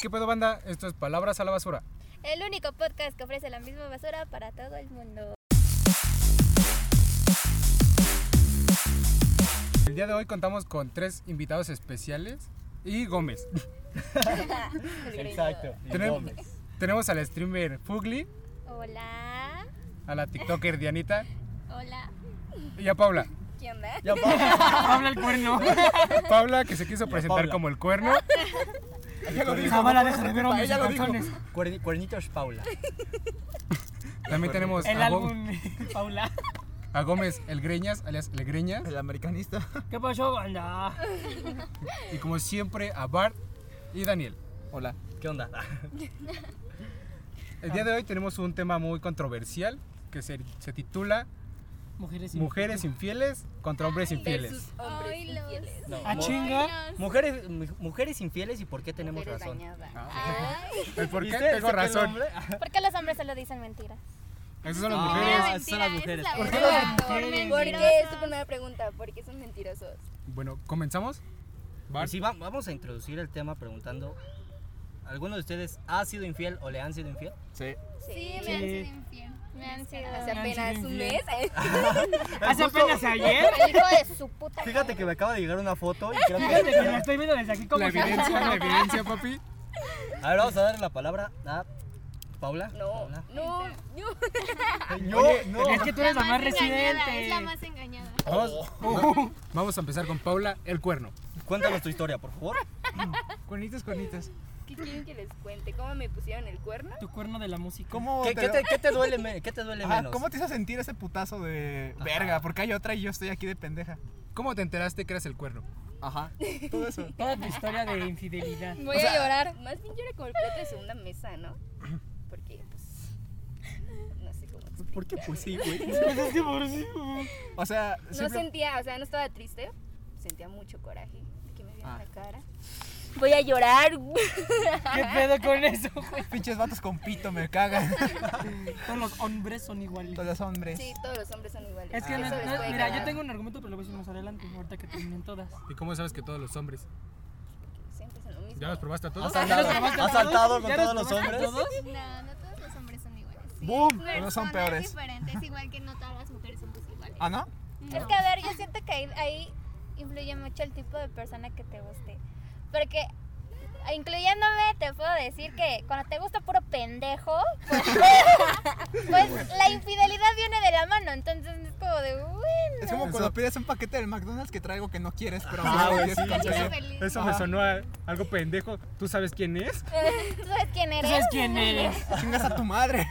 ¿Qué pedo, banda? Esto es Palabras a la Basura. El único podcast que ofrece la misma basura para todo el mundo. El día de hoy contamos con tres invitados especiales y Gómez. Exacto. y Tenem- Gómez. Tenemos al streamer Fugly, Hola. a la TikToker Dianita Hola. y a Paula. ¿Qué onda? Ya pa- Habla el cuerno. Paula, que se quiso presentar Paula. como el cuerno. Zavala, deja de ver hombres Ella en lo dijo. calzones. Cuerni- Cuernitos Paula. También tenemos El a, Gó- álbum, Paula. a Gómez El Greñas, alias El Greñas. El americanista. ¿Qué pasó, banda? Y como siempre, a Bart y Daniel. Hola. ¿Qué onda? El día de hoy tenemos un tema muy controversial que se, se titula Mujeres y Mujeres infieles contra hombres infieles. Hombres Ay, los- infieles. No, Ah, chinga. mujeres, mu- mujeres infieles y por qué tenemos Mujeres razón. dañadas. Ay, ¿El por qué? ¿Viste? Tengo ¿Ese razón. ¿Por qué los hombres solo dicen mentiras? Esas son las Ah. mujeres. Mentira, esas son las esa mujeres. es la ¿Por qué las mujeres? Por ¿Por qué? Es tu primera pregunta. ¿Por qué son mentirosos? Bueno, ¿comenzamos? Bart. sí, va- vamos a introducir el tema preguntando. ¿Alguno de ustedes ha sido infiel o le han sido infiel? Sí. Sí, me han sido infiel. Me han sido... Hace apenas un mes. Hace apenas ayer. El hijo de su puta Fíjate que me acaba de llegar una foto y creo Fíjate que... que la estoy viendo desde aquí como La evidencia, la evidencia, papi. A ver, vamos a darle la palabra a Paula. No, Paula. no, no. No, no. Es que tú eres la más engañada, Es la residente. más engañada. Vamos, vamos a empezar con Paula, el cuerno. Cuéntanos tu historia, por favor. Cuernitas, cuernitas. ¿Qué quieren que les cuente? ¿Cómo me pusieron el cuerno? Tu cuerno de la música. ¿Cómo ¿Qué, te, qué te, qué te duele, me- qué te duele Ajá, menos? ¿Cómo te hizo sentir ese putazo de verga? Porque hay otra y yo estoy aquí de pendeja. ¿Cómo te enteraste que eras el cuerno? Ajá. Todo eso. Toda tu historia de infidelidad. Voy a llorar. Más bien lloré como el plato de segunda mesa, ¿no? Porque, pues. No sé cómo explicar. ¿Por qué? Pues sí, güey. Es que por sí. O sea, No sentía, o sea, no estaba triste. Sentía mucho coraje de que me vieran Ah. la cara. Voy a llorar. ¿Qué pedo con eso, güey? pinches vatos con pito me cagan. Todos los hombres son iguales. Todos los hombres. Sí, todos los hombres son iguales. Es que, Eso no- no- mira, cagar. yo tengo un argumento, pero lo voy a decir más adelante, ahorita que terminen todas. ¿Y cómo sabes que todos los hombres? Siempre son lo mismo. ¿Ya los probaste a todos? ¿Has saltado, ¿has saltado con ¿Ya todos los hombres? todos? No, no todos los hombres son iguales. Sí, ¡Boom! Unos son peores. diferentes, igual que no todas las mujeres somos iguales. ¿Ah, no? Es que, a ver, yo siento que ahí, ahí influye mucho el tipo de persona que te guste. Porque, incluyéndome, te puedo decir que cuando te gusta puro pendejo, pues, pues la infidelidad viene de la mano. Entonces es como de, bueno. Es como cuando pides un paquete del McDonald's que trae algo que no quieres, pero Ah, sí. Feliz. Eso me sonó a algo pendejo. ¿Tú sabes quién es? ¿Tú sabes quién ¿Tú eres? sabes quién eres? Chingas a tu madre.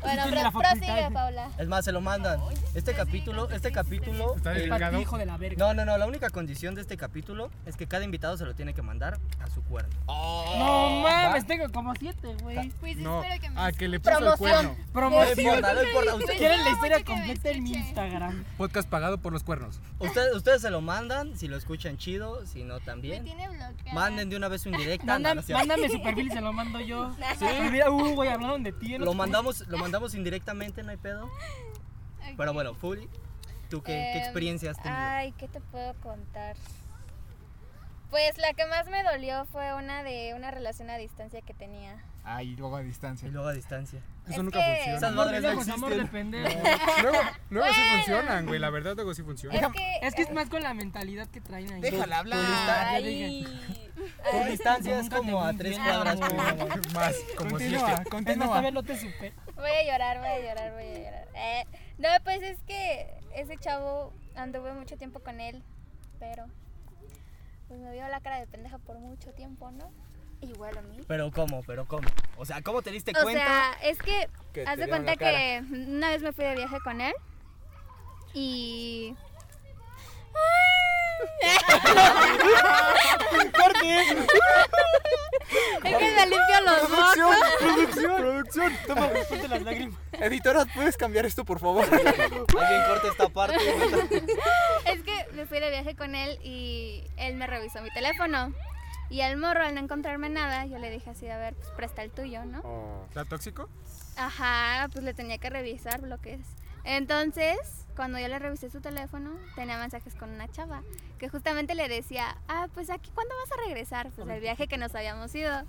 Bueno, facultad. prosigue, Paula. Es más, se lo mandan. Este capítulo, este capítulo... Está. Pati, hijo de la verga. No, no, no, la única condición de este capítulo es que cada invitado se lo tiene que mandar a su cuerno. No mames, tengo como siete, güey. Pues No, espero que me a que le puso el Promoción. cuerno. No Promoción. importa, no importa. Usted- ¿Quieren la historia me completa en mi. Instagram? Podcast pagado por los cuernos. ustedes, ustedes se lo mandan, si lo escuchan chido, si no Me también. tiene bloqueada. Manden de una vez no es cierto. mándame su perfil y se lo mando yo. Sí. Mira, uh, güey, hablaron de ti. ¿no? Lo mandamos, lo mandamos indirectamente, no hay pedo. Pero bueno, Fully, ¿tú qué, qué Em, experiencia has tenido? Ay, ¿qué te puedo contar? Pues la que más me dolió fue una de una relación a distancia que tenía. Ay, luego a distancia. Y luego a distancia. Eso Es nunca que- funciona. Esas madres de no lejos, amor de pendejo. Luego, luego sí funcionan, güey. La verdad, luego sí funciona. Es que, Es que es más con la mentalidad que traen ahí. Déjala hablar. Tu distancia es como a tres cuadras. amor. pues. Más, como Continúa, siete. Es más, continúa. no te supe. voy a llorar, voy a llorar, voy a llorar. Eh, no, pues es que ese chavo anduve mucho tiempo con él, pero pues me vio la cara de pendeja por mucho tiempo, ¿no? Igual a mí. Pero ¿cómo? Pero ¿cómo? O sea, ¿cómo te diste O cuenta? sea, es que, Que te haz de cuenta que una vez me fui de viaje con él y es que me limpio los mocos. Producción, producción. Toma, ponte las lágrimas. Editora, ¿puedes cambiar esto, por favor? Alguien corta esta parte. Es que me fui de viaje con él y él me revisó mi teléfono. Y al morro, al no encontrarme nada, yo le dije así, a ver, pues presta el tuyo, ¿no? ¿Está tóxico? Ajá, pues le tenía que revisar bloques. Entonces, cuando yo le revisé su teléfono, tenía mensajes con una chava que justamente le decía, ah, pues aquí, ¿cuándo vas a regresar? Pues el viaje que nos habíamos ido.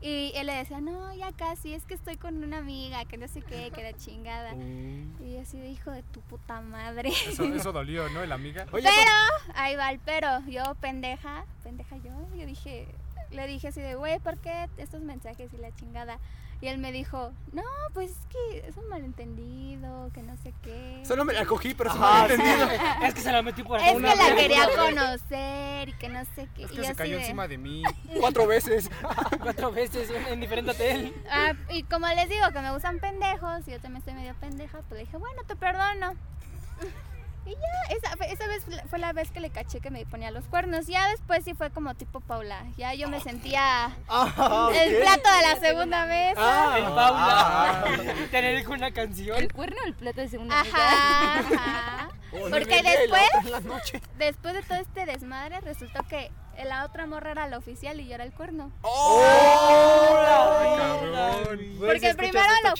Y él le decía, no, ya casi, es que estoy con una amiga, que no sé qué, que era chingada. Y yo así de hijo de tu puta madre. Eso, eso dolió, ¿no? La amiga. Oye, Pero, ahí va el pero. Yo, pendeja, pendeja yo, yo dije, le dije así de, güey, ¿por qué estos mensajes y la chingada? Y él me dijo, no, pues es que es un malentendido, que no sé qué. solo me la cogí, pero se me Ajá, había entendido. sí. Es que se la metí por acá. Es una que la vez. quería conocer y que no sé qué. Es y que yo se así cayó de- encima de mí. Cuatro veces. Cuatro veces en, en diferente hotel. Ah, y como les digo que me gustan pendejos y yo también estoy medio pendeja, pues le dije, bueno, te perdono. Y ya, esa, esa vez fue la vez que le caché que me ponía los cuernos. Ya después sí fue como tipo Paula. Ya yo me sentía Ah, el ok. plato de la segunda mesa. Ah, El Paula. Tener una canción. ¿El cuerno o el plato de segunda mesa? Ajá, ajá. Oh, Porque después, después de todo este desmadre, resultó que la otra morra era la oficial y yo era el cuerno. Ay, cabrón. Güey, si Porque primero la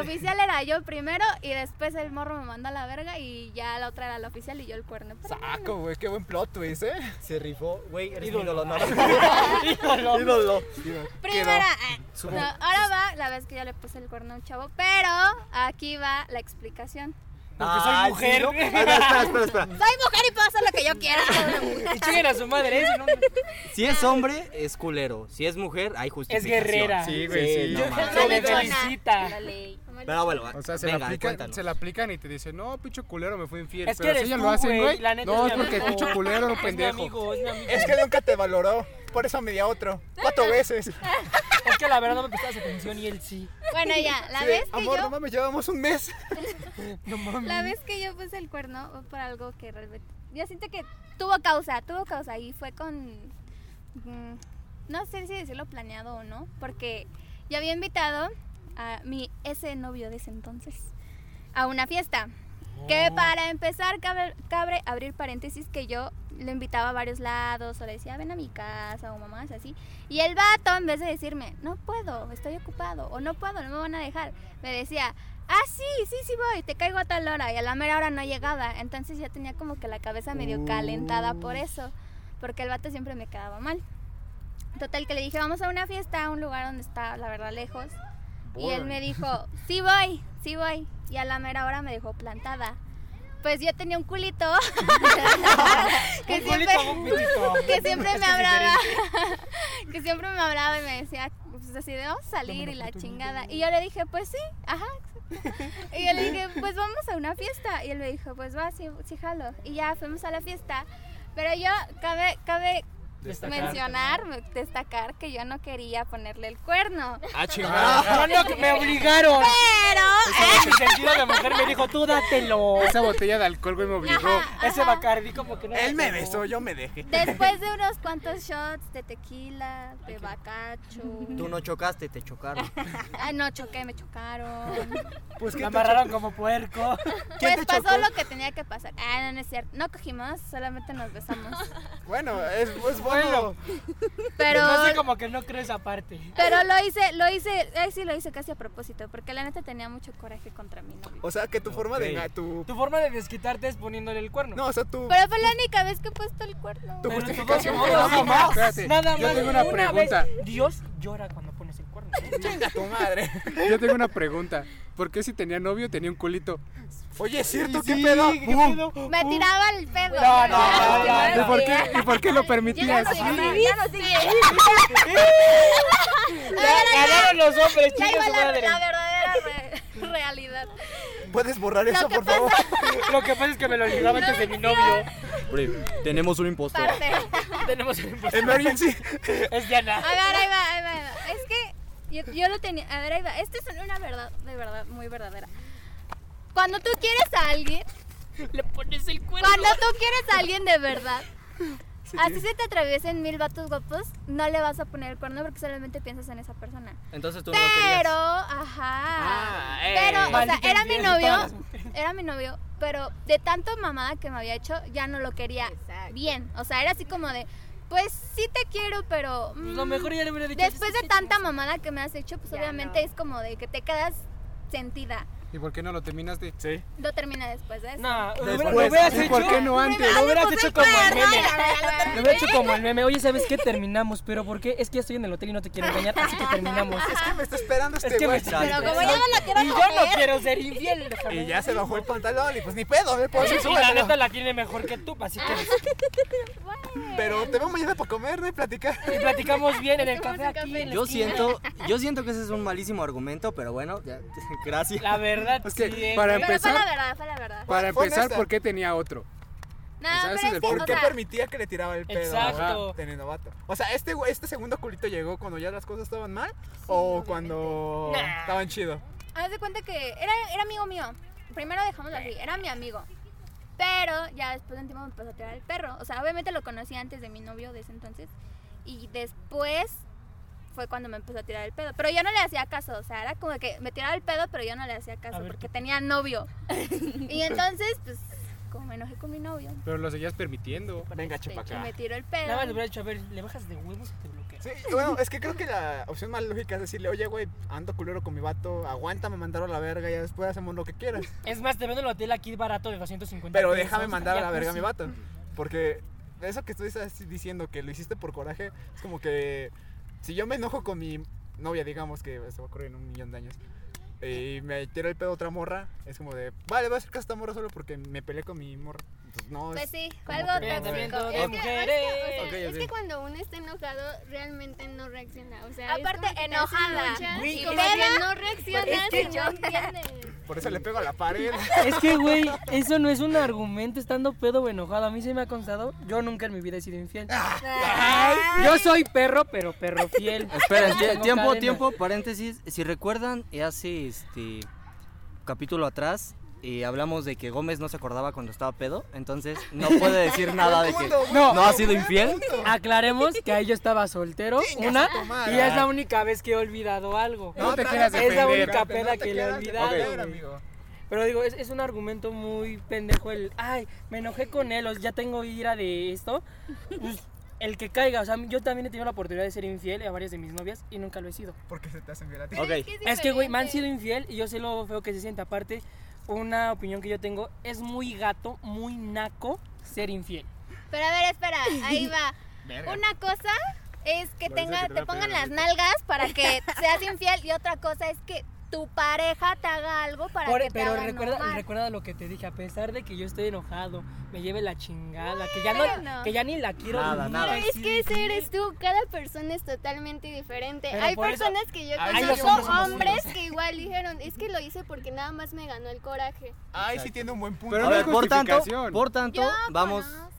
oficial, la era yo primero y después el morro me mandó a la verga y ya la otra era la oficial y yo el cuerno. Pero Saco, güey, qué buen plot twist, ¿eh? Se rifó. Güey, eres Ídolo. no. Ídolo. Ídolo. Primera, eh, no, ahora va la vez que yo le puse el cuerno a un chavo, pero aquí va la explicación. Porque soy mujer. ¿sí, no? Espera, espera, espera. Soy mujer y puedo hacer lo que yo quiera. Y chinguen a su madre, ¿eh? Si no, Si es hombre, es culero. Si es mujer, hay es justificación. guerrera. Sí, güey, sí. no Yo- le felicita. La ley. Pero bueno, O sea, se, venga, la aplican, se la aplican y te dicen, no, pincho culero, me fui infiel. Es que Pero si tú, lo hacen, güey, No, es es porque pincho culero, no Es mi pendejo. amigo, es mi amigo. Es que nunca te valoró. Por eso me di a otro. Cuatro veces. Es que la verdad no me prestabas atención y él sí. Bueno, ya, la Sí, de, vez que Amor, no mames, llevamos un mes. No mames. la vez que yo puse el cuerno fue por algo que realmente, yo siento que tuvo causa, tuvo causa y fue con, mm, no sé si decirlo planeado o no, porque yo había invitado a mi ese novio de ese entonces a una fiesta. Que para empezar, cabe, cabe abrir paréntesis que yo lo invitaba a varios lados o le decía, ven a mi casa o mamás así. Y el vato, en vez de decirme, no puedo, estoy ocupado o no puedo, no me van a dejar, me decía, ah, sí, sí, sí voy, te caigo a tal hora. Y a la mera hora no llegaba. Entonces ya tenía como que la cabeza medio calentada por eso, porque el vato siempre me quedaba mal. Total, que le dije, vamos a una fiesta, a un lugar donde está, la verdad, lejos. Y él me dijo, sí voy, sí voy. Y a la mera hora me dejó plantada. Pues yo tenía un culito que, Un siempre, culito, que me hablaba, que siempre me hablaba y me decía, pues así de vamos a salir y la chingada. Y yo le dije, pues sí, ajá. Y yo le dije, pues vamos a una fiesta. Y él me dijo, pues va, sí, sí jalo. Y ya fuimos a la fiesta. Pero yo, cabe, cabe Destacar. mencionar, destacar que yo no quería ponerle el cuerno. Ah, chingada. No, no, que me obligaron. Pero Mi sentido de mujer me dijo, tú dátelo. Esa botella de alcohol, güey, me obligó. Ajá, Ese ajá. Bacardi como que no. Él me besó, yo me dejé. Después de unos cuantos shots de tequila, de bacacho. Tú no chocaste, te chocaron. Ay, no choqué, me chocaron. Pues, Me ¿qué te amarraron como puerco. ¿Quién Pues te pasó chocó? lo que tenía que pasar. Ah, no, no es cierto. No cogimos, solamente nos besamos. Bueno, es, es bueno. Pero, No sé como que no creo esa parte. pero lo hice, lo hice, ay, sí lo hice casi a propósito, porque la neta tenía mucho coraje contra mi novio. O sea, que tu forma de... Tu, Tu forma de desquitarte es poniéndole el cuerno. no, o sea, tu... Pero fue la única vez que he puesto el cuerno. Tu Pero justificación nada más. Espérate, Nada yo más. tengo una vez, pregunta. Dios llora cuando. Chinga tu madre. Yo tengo una pregunta. ¿Por qué si tenía novio tenía un culito? Oye, ¿es cierto? Sí, ¿Qué pedo? ¿qué Uh, pedo? Me tiraba el pedo. No, no, no, no, ¿Y por qué, y por qué lo Ya permitías? no sigue, ya no sigue. Ganaron los hombres, Ya chinga iba su la, madre. la verdadera re- realidad. ¿Puedes borrar eso, por favor? Lo que pasa es que me lo ligaba antes de mi novio. Tenemos un impostor. Parte. Tenemos el impostor. Emergency. Es Diana. A ver, ahí va, ahí va, ahí va. Es que yo, yo lo tenía. A ver, ahí va. Esta es una verdad, de verdad, muy verdadera. Cuando tú quieres a alguien, Le pones el cuerno. cuando tú quieres a alguien de verdad, así se te atraviesen mil vatos guapos, no le vas a poner el cuerno porque solamente piensas en esa persona. Entonces tú no lo Pero, querías. ajá. Ah, eh. pero, o sea, era mi novio, era mi novio, pero de tanto mamada que me había hecho, ya no lo quería bien. O sea, era así como de, pues sí te quiero, pero... Pues lo mejor ya le hubiera dicho. Después "Sí, de tanta sí". mamada que me has hecho, pues Ya obviamente no. es como de que te quedas sentida. ¿Y por qué no lo terminaste? Sí. Lo terminé después de eso. No, lo, Después. hubiera- lo hubieras ¿Y hecho. por qué no antes? Lo hubieras hecho como el meme. la lo Lo terminé. hubiera hecho como el meme. Oye, ¿sabes qué? Terminamos. ¿Pero por qué? Es que ya estoy en el hotel y no te quiero engañar, así que terminamos. Es que me está esperando este Es que me güey. está Pero como yo no lo quiero Y yo no quiero ser infiel. déjame. Y ya se bajó el pantalón y pues ni pedo, puedo Y decir, la neta la tiene mejor que tú, así que Pero te veo mañana para comer, no y platicar. y platicamos bien en el café aquí. la Yo siento, yo siento que ese es un malísimo argumento, pero bueno, ya, gracias. La verdad, Es que sí. para Pero fue empezar, la verdad, fue la verdad. para Fue empezar, honesta. ¿por qué tenía otro? No, O sea, ese pero es es el que, por o ¿Por qué sea, permitía que le tiraba el pedo? Exacto. a Teniendo vato. O sea, este, este segundo culito llegó cuando ya las cosas estaban mal o cuando Nah. estaban chido. haz de cuenta que era, era amigo mío. Primero dejámoslo así, era mi amigo. Pero ya después de un tiempo me empezó a tirar el perro. O sea, obviamente lo conocí antes de mi novio de ese entonces. Y después fue cuando me empezó a tirar el pedo. Pero yo no le hacía caso. O sea, era como que me tiraba el pedo, pero yo no le hacía caso ver, porque tenía novio. y entonces, pues, como me enojé con mi novio, Pero lo seguías permitiendo. Venga, este, chepa acá. me tiró el Nada más le pedo. hubiera dicho, a ver, ¿le bajas de huevos o te bloqueo? Sí, bueno, es que creo que la opción más lógica es decirle, oye, güey, ando culero con mi vato, aguántame mandarlo a la verga y después hacemos lo que quieras. Es más, te vendo el hotel aquí barato de 250 Pero pesos, déjame mandar a la verga a mi vato. Porque eso que tú estás diciendo que lo hiciste por coraje, es como que si yo me enojo con mi novia, digamos que se va a ocurrir en un millón de años, y me tira el pedo otra morra, es como de, vale, voy a hacer caso a esta morra solo porque me peleé con mi morra. Entonces, no, Pues es- sí, fue algo que- tóxico. Es de Es que, que- es que, o sea, Ok, es ok. que cuando uno está enojado realmente no reacciona. O sea, Aparte, enojada. y como que no reaccionas es que y yo- no entiendes. Por eso le pego a la pared. Es que, güey, eso no es un argumento estando pedo o enojado. A mí se me ha constado. Yo nunca en mi vida he sido infiel. Yo soy perro, pero perro fiel. Tengo tiempo, cadena. tiempo, paréntesis. Si recuerdan, hace este capítulo atrás eh, hablamos de que Gómez no se acordaba cuando estaba pedo, entonces no puede decir nada de que No. no ha sido infiel. Aclaremos que ahí yo estaba soltero, una, y es la única vez que he olvidado algo. No te quieras. Es la única No peda que le he olvidado. amigo. Pero digo, es, es un argumento muy pendejo el, ay, me enojé con él, o ya tengo ira de esto. Pues, el que caiga, o sea, yo también he tenido la oportunidad de ser infiel a varias de mis novias y nunca lo he sido. Porque se te hacen bien a ti. Es que, güey, me han sido infiel y yo sé lo feo que se siente. Aparte, una opinión que yo tengo, es muy gato, muy naco ser infiel. Pero a ver, espera, ahí va. Verga. Una cosa es que tenga, que te pongan las nalgas para que seas infiel y otra cosa es que tu pareja te haga algo para Por- que te pero haga recuerda, normal. recuerda lo que te dije, a pesar de que yo estoy enojado, me lleve la chingada, que ya no, que ya ni la quiero. Nada, nada. Pero es que ese eres tú, cada persona es totalmente diferente. Pero Hay eso- personas que yo conozco, los hombres que igual dijeron, es que lo hice porque nada más me ganó el coraje. Ay, sí tiene un buen punto. Pero A no ver, por tanto, por tanto, Yo vamos. conozco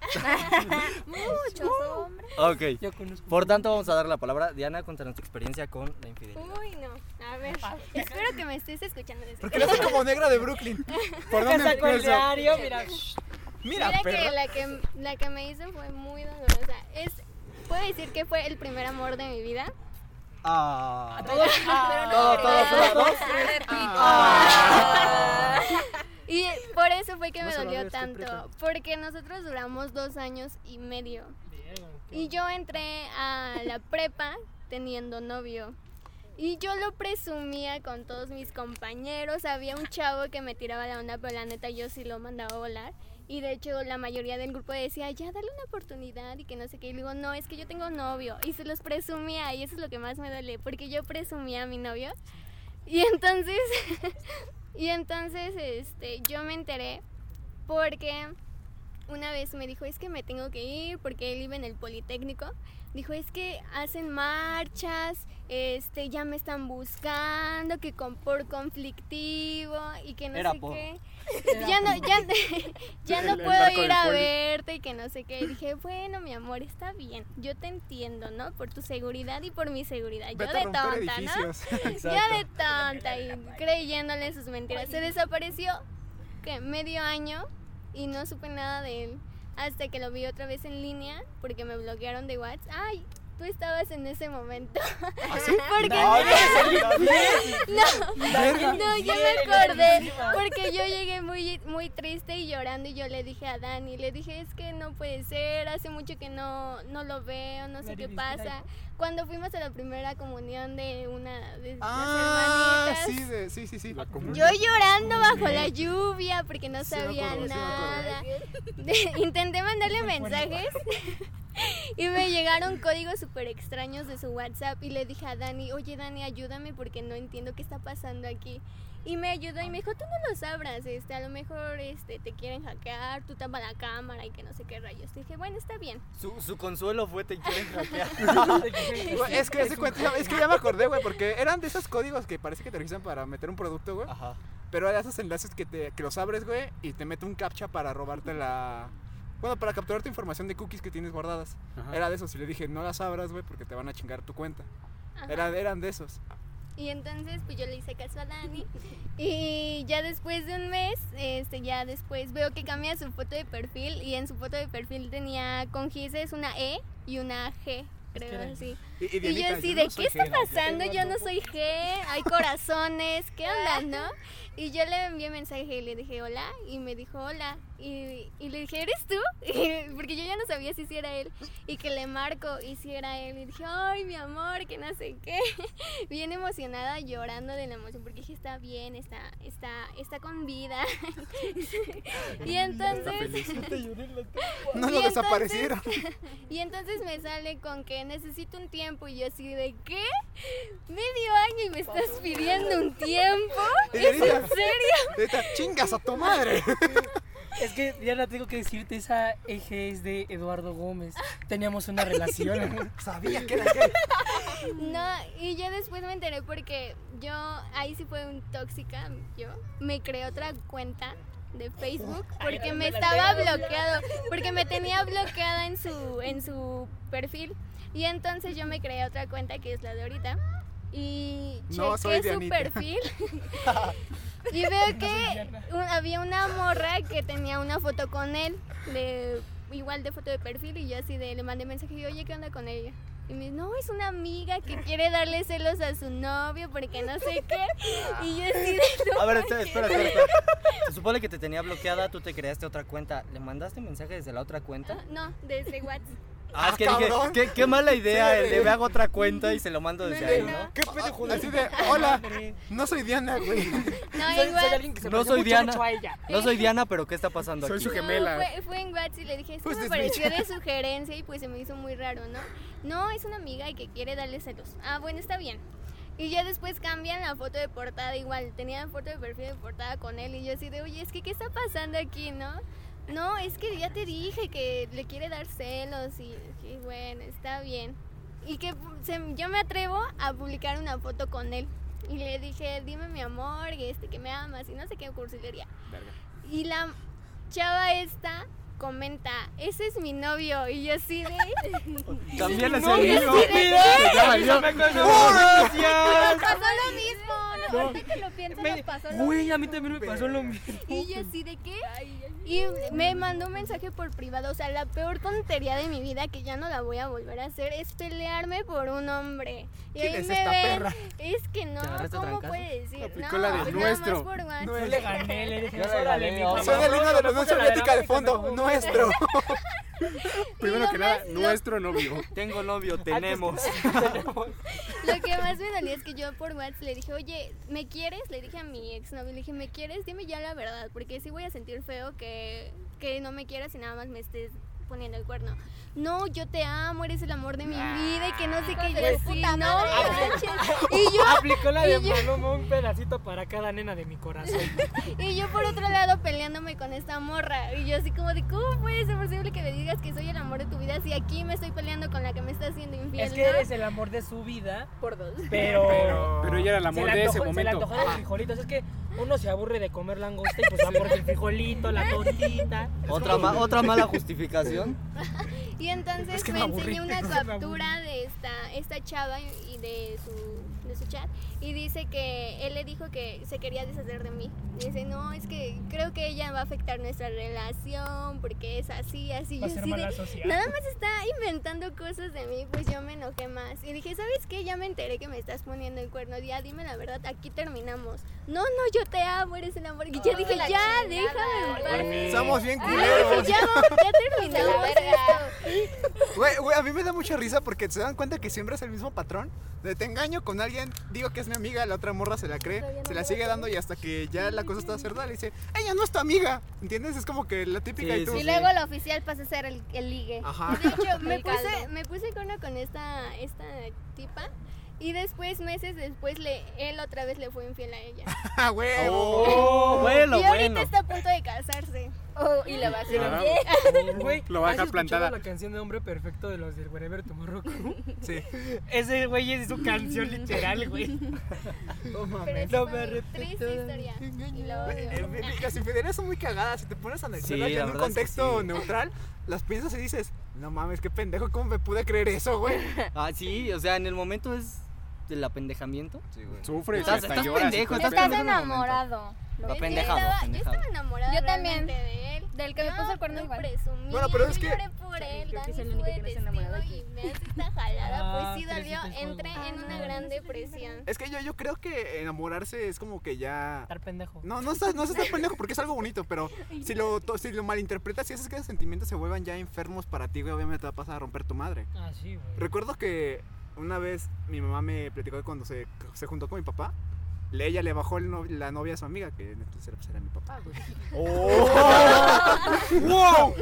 muchos hombres. Ok. Yo conozco. Por tanto, vamos a dar la palabra. Diana, cuéntanos tu experiencia con la infidelidad. Uy, no. A ver, espero que me estés escuchando. desde Porque lo hace como negra de Brooklyn. ¿Por dónde empiezo? diario, mira. Mira, Mira perra. que la que la que me hizo fue muy dolorosa. Es puedo decir que fue el primer amor de mi vida. Ah. Pero no, Todo, todo, todo, todo. Y por eso fue que No me dolió tanto. Porque nosotros duramos dos años y medio. Y yo entré a la prepa teniendo novio. Y yo lo presumía con todos mis compañeros. Había un chavo que me tiraba la onda, pero la neta yo sí lo mandaba a volar. Y de hecho la mayoría del grupo decía, ya dale una oportunidad y que no sé qué. Y digo, no, es que yo tengo novio. Y se los presumía y eso es lo que más me duele, porque yo presumía a mi novio. Y entonces, y entonces este, yo me enteré porque una vez me dijo, es que me tengo que ir porque él vive en el Politécnico. Dijo, es que hacen marchas, este, ya me están buscando, que con, por conflictivo y que no Era sé por- qué. Ya no, ya, ya no El puedo ir a poli. verte y que no sé qué. Y dije, bueno, mi amor, está bien. Yo te entiendo, ¿no? Por tu seguridad y por mi seguridad. Yo Vete de tonta, ¿no? edificios. Ya de tonta y creyéndole sus mentiras. Se desapareció ¿qué? medio año y no supe nada de él. Hasta que lo vi otra vez en línea porque me bloquearon de WhatsApp. Ay, tú estabas en ese momento. ¿Ah, sí? Porque No, no, no, ya me acordé. Porque yo llegué muy, muy triste y llorando y yo le dije a Dani, le dije, es que no puede ser, hace mucho que no, no lo veo, no sé qué pasa. Cuando fuimos a la primera comunión de una de Ah, las sí, hermanitas. de- sí, sí, sí. Yo llorando bajo la lluvia porque no Sí sabía acuerdo, nada. De- intenté mandarle mensajes y me llegaron códigos súper extraños de su WhatsApp y le dije a Dani, oye Dani, ayúdame porque no entiendo qué está pasando aquí. Y me ayudó y me dijo, tú no los abras, este, a lo mejor este, te quieren hackear, tú tapa la cámara y que no sé qué rayos. dije, bueno, está bien. Su, su consuelo fue te quieren hackear. Es que, cuenta- es que ya me acordé, güey, porque eran de esos códigos que parece que te registran para meter un producto, güey. Ajá. Pero eran esos enlaces que, te, que los abres, güey, y te mete un captcha para robarte la... Bueno, para capturar tu información de cookies que tienes guardadas. Ajá. Era de esos. Y le dije, no las abras, güey, porque te van a chingar tu cuenta. Era, eran de esos. Y entonces pues yo le hice caso a Dani y ya después de un mes, este ya después veo que cambia su foto de perfil y en su foto de perfil tenía con gises una E y una G, creo así. Y, y Y yo así no de, soy ¿qué está G". pasando? Yo no soy G, hay corazones, ¿qué onda, no? Y yo le envié mensaje y le dije hola y me dijo hola y, y le dije, ¿eres tú? Porque yo ya no sabía si era él y que le marco y si era él y dije, ay mi amor, que no sé qué. Bien emocionada, llorando de la emoción porque dije, está bien, está, está, está con vida. y entonces... No lo desaparecieron. Y entonces me sale con que necesito un tiempo y yo así de ¿qué? Medio año y me estás pidiendo un tiempo. ¿Es en serio? Dianita, chingas a tu madre. Es que Diana, tengo que decirte, esa eje es de Eduardo Gómez. Teníamos una relación. Sabía que era gay. No, y yo después me enteré porque yo, ahí sí fue un tóxica, yo me creé otra cuenta de Facebook porque me estaba bloqueado, porque me tenía bloqueada en su, en su perfil. Y entonces yo me creé otra cuenta que es la de ahorita. Y No, chequé su Dianita. perfil. y veo que un- había una morra que tenía una foto con él, de, igual de foto de perfil. Y yo así de, le mandé mensaje y oye, ¿qué onda con ella? Y me dice, no, es una amiga que quiere darle celos a su novio porque no sé qué. Y yo así de, no A ver, manches". espera, espera, espera, espera. Se supone que te tenía bloqueada, tú te creaste otra cuenta. ¿Le mandaste mensaje desde la otra cuenta? No, desde WhatsApp. Ah, es Ah, que dije, cabrón. qué, qué mala idea, Sí, le güey. hago otra cuenta y se lo mando desde No, ahí, no, ¿no? ¿Qué pedo, Juan? Así de, hola, no soy Diana, güey. No, soy, igual. soy alguien que se No parece soy mucho, Diana. mucho a ella. No soy Diana, pero ¿qué está pasando Soy aquí? su No, gemela. fue, fue en WhatsApp y le dije, es que Pues me pareció de sugerencia y pues se me hizo muy raro, ¿no? No, es una amiga y que quiere darle celos. Ah, bueno, está bien. Y ya después cambian la foto de portada igual. Tenía foto de perfil de portada con él y yo así de, oye, es que ¿qué está pasando aquí, no? No, es que ya te dije que le quiere dar celos y, y bueno, está bien. Y que se- yo me atrevo a publicar una foto con él. Y le dije, dime mi amor, este, que me amas y no sé qué cursilería. Y la chava esta comenta, ese es mi novio. Y yo así de... No, sí de- Ya valió. Nos pasó lo mismo. No, ahorita que lo pienso, nos pasó lo Güey, a mí también me pasó lo mismo. Y yo así de qué? Y me mandó un mensaje por privado. O sea, la peor tontería de mi vida que ya no la voy a volver a hacer es pelearme por un hombre. Y ¿Quién ahí es me esta ven. perra? Es que no, ¿Te agarraste a ¿cómo puede decir? No, la de nada más nuestro. No le gané, le dije, Yo le gané, vamos. Suena el himno de la Unión la Soviética de fondo, como- nuestro. Primero que nada, lo- nuestro novio. Tengo novio, tenemos. Lo que más me dolía es que yo por WhatsApp le dije, oye, ¿me quieres? Le dije a mi exnovio, le dije, ¿me quieres? Dime ya la verdad, porque sí voy a sentir feo que, que no me quieras y nada más me estés poniendo el cuerno. No, yo te amo, eres el amor de mi vida y que no sé qué. Así, puta no madre". manches. Y yo, Aplicó la de Y yo- Maluma, un pedacito para cada nena de mi corazón. y yo por otro lado peleándome con esta morra. Y yo así como de, ¿cómo puede ser posible que me digas que soy el amor de tu vida si aquí me estoy peleando con la que me está haciendo infiel? Es que ¿no? eres el amor de su vida, Por dos. pero... Pero, pero ella era el se amor de ese antojó- Se le momento. antojó los frijolitos. Es que uno se aburre de comer langosta y pues va por el frijolito, la tortita. Otra, ma- otra mala justificación. yun? Y entonces Es que me me aburrí. enseñó una me captura de esta, esta chava y de su, de su chat. Y dice que él le dijo que se quería deshacer de mí. Y dice, no, es que creo que ella va a afectar nuestra relación porque es así, así. Va a Yo ser así de. Nada más está inventando cosas de mí, pues yo me enojé más. Y dije, ¿sabes qué? Ya me enteré que me estás poniendo el cuerno. Ya dime la verdad, aquí terminamos. No, no, yo te amo, eres el amor. Y yo dije, ya, chingada. déjame en paz. Somos bien Ay, culeros. ya, ya terminamos La. Güey, güey, a mí me da mucha risa porque se dan cuenta que siempre es el mismo patrón. De te engaño con alguien, digo que es mi amiga, la otra morra se la cree, se la sigue dando y hasta que ya la cosa está cerrada le dice, ella no es tu amiga, ¿entiendes? Es como que la típica Sí, y tú. sí, Y luego lo oficial pasa a ser el, el ligue. Ajá. De hecho, me puse, me puse con con esta, esta tipa. Y después, meses después, le, él otra vez le fue infiel a ella. ¡Ah, huevo! Oh, bueno, y ahorita bueno. está a punto de casarse. Oh, y le va a hacer Ah. bien. Güey, Lo va a ¿has dejar escuchado plantada. la canción de Hombre Perfecto de los del Wherever Tomorrow Crew? Sí. Ese güey es su canción literal, güey. No Pero mames. es No me triste historia. Y lo Eh, odio. eh, Las infidelidades son muy cagadas. Si te pones a analizarlas Sí, en un contexto sí. neutral, las piensas y dices, no mames, qué pendejo, ¿cómo me pude creer eso, güey? Ah, sí, o sea, en el momento es del apendejamiento. Sí, güey. Sufres, Estás- estás lloras. pendejo, y estás. Estás en enamorado. Lo Yo pendejado, estaba- Yo estaba enamorada Yo también. de él. Del que me puso el cuerno no igual. presumía, Bueno, pero es yo que- lloré por él, creo que es el único que no está enamorado aquí. y me hace esta jalada, Ah, pues sí dolió, entré en una gran depresión. Es que yo, yo creo que enamorarse es como que ya... Estar pendejo. No, no estás, no estás pendejo porque es algo bonito, pero si lo, to- si lo malinterpretas, si haces que esos sentimientos se vuelvan ya enfermos para ti, güey, obviamente te va a pasar a romper tu madre. Ah, sí, güey. Recuerdo que una vez mi mamá me platicó que cuando se, se juntó con mi papá, le- ella le bajó el no- la novia a su amiga, que entonces era, pues, era mi papá, güey. ¡Wow!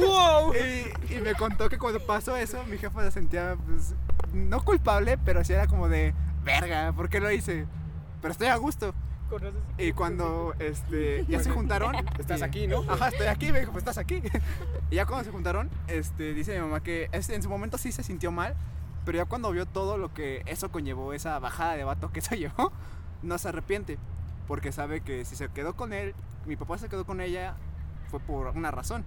¡Wow! Y, y me contó que cuando pasó eso, mi jefa se sentía, pues, no culpable, pero sí era como de, verga, ¿por qué lo hice? Pero estoy a gusto. ¿Conoces? Y cuando este, ya se juntaron. Estás y- aquí, ¿no? Ajá, estoy aquí, me dijo, pues estás aquí. y ya cuando se juntaron, este, dice mi mamá que este, en su momento sí se sintió mal, pero ya cuando vio todo lo que eso conllevó, esa bajada de vato que eso llevó, no se arrepiente. Porque sabe que si se quedó con él, mi papá se quedó con ella, fue por una razón.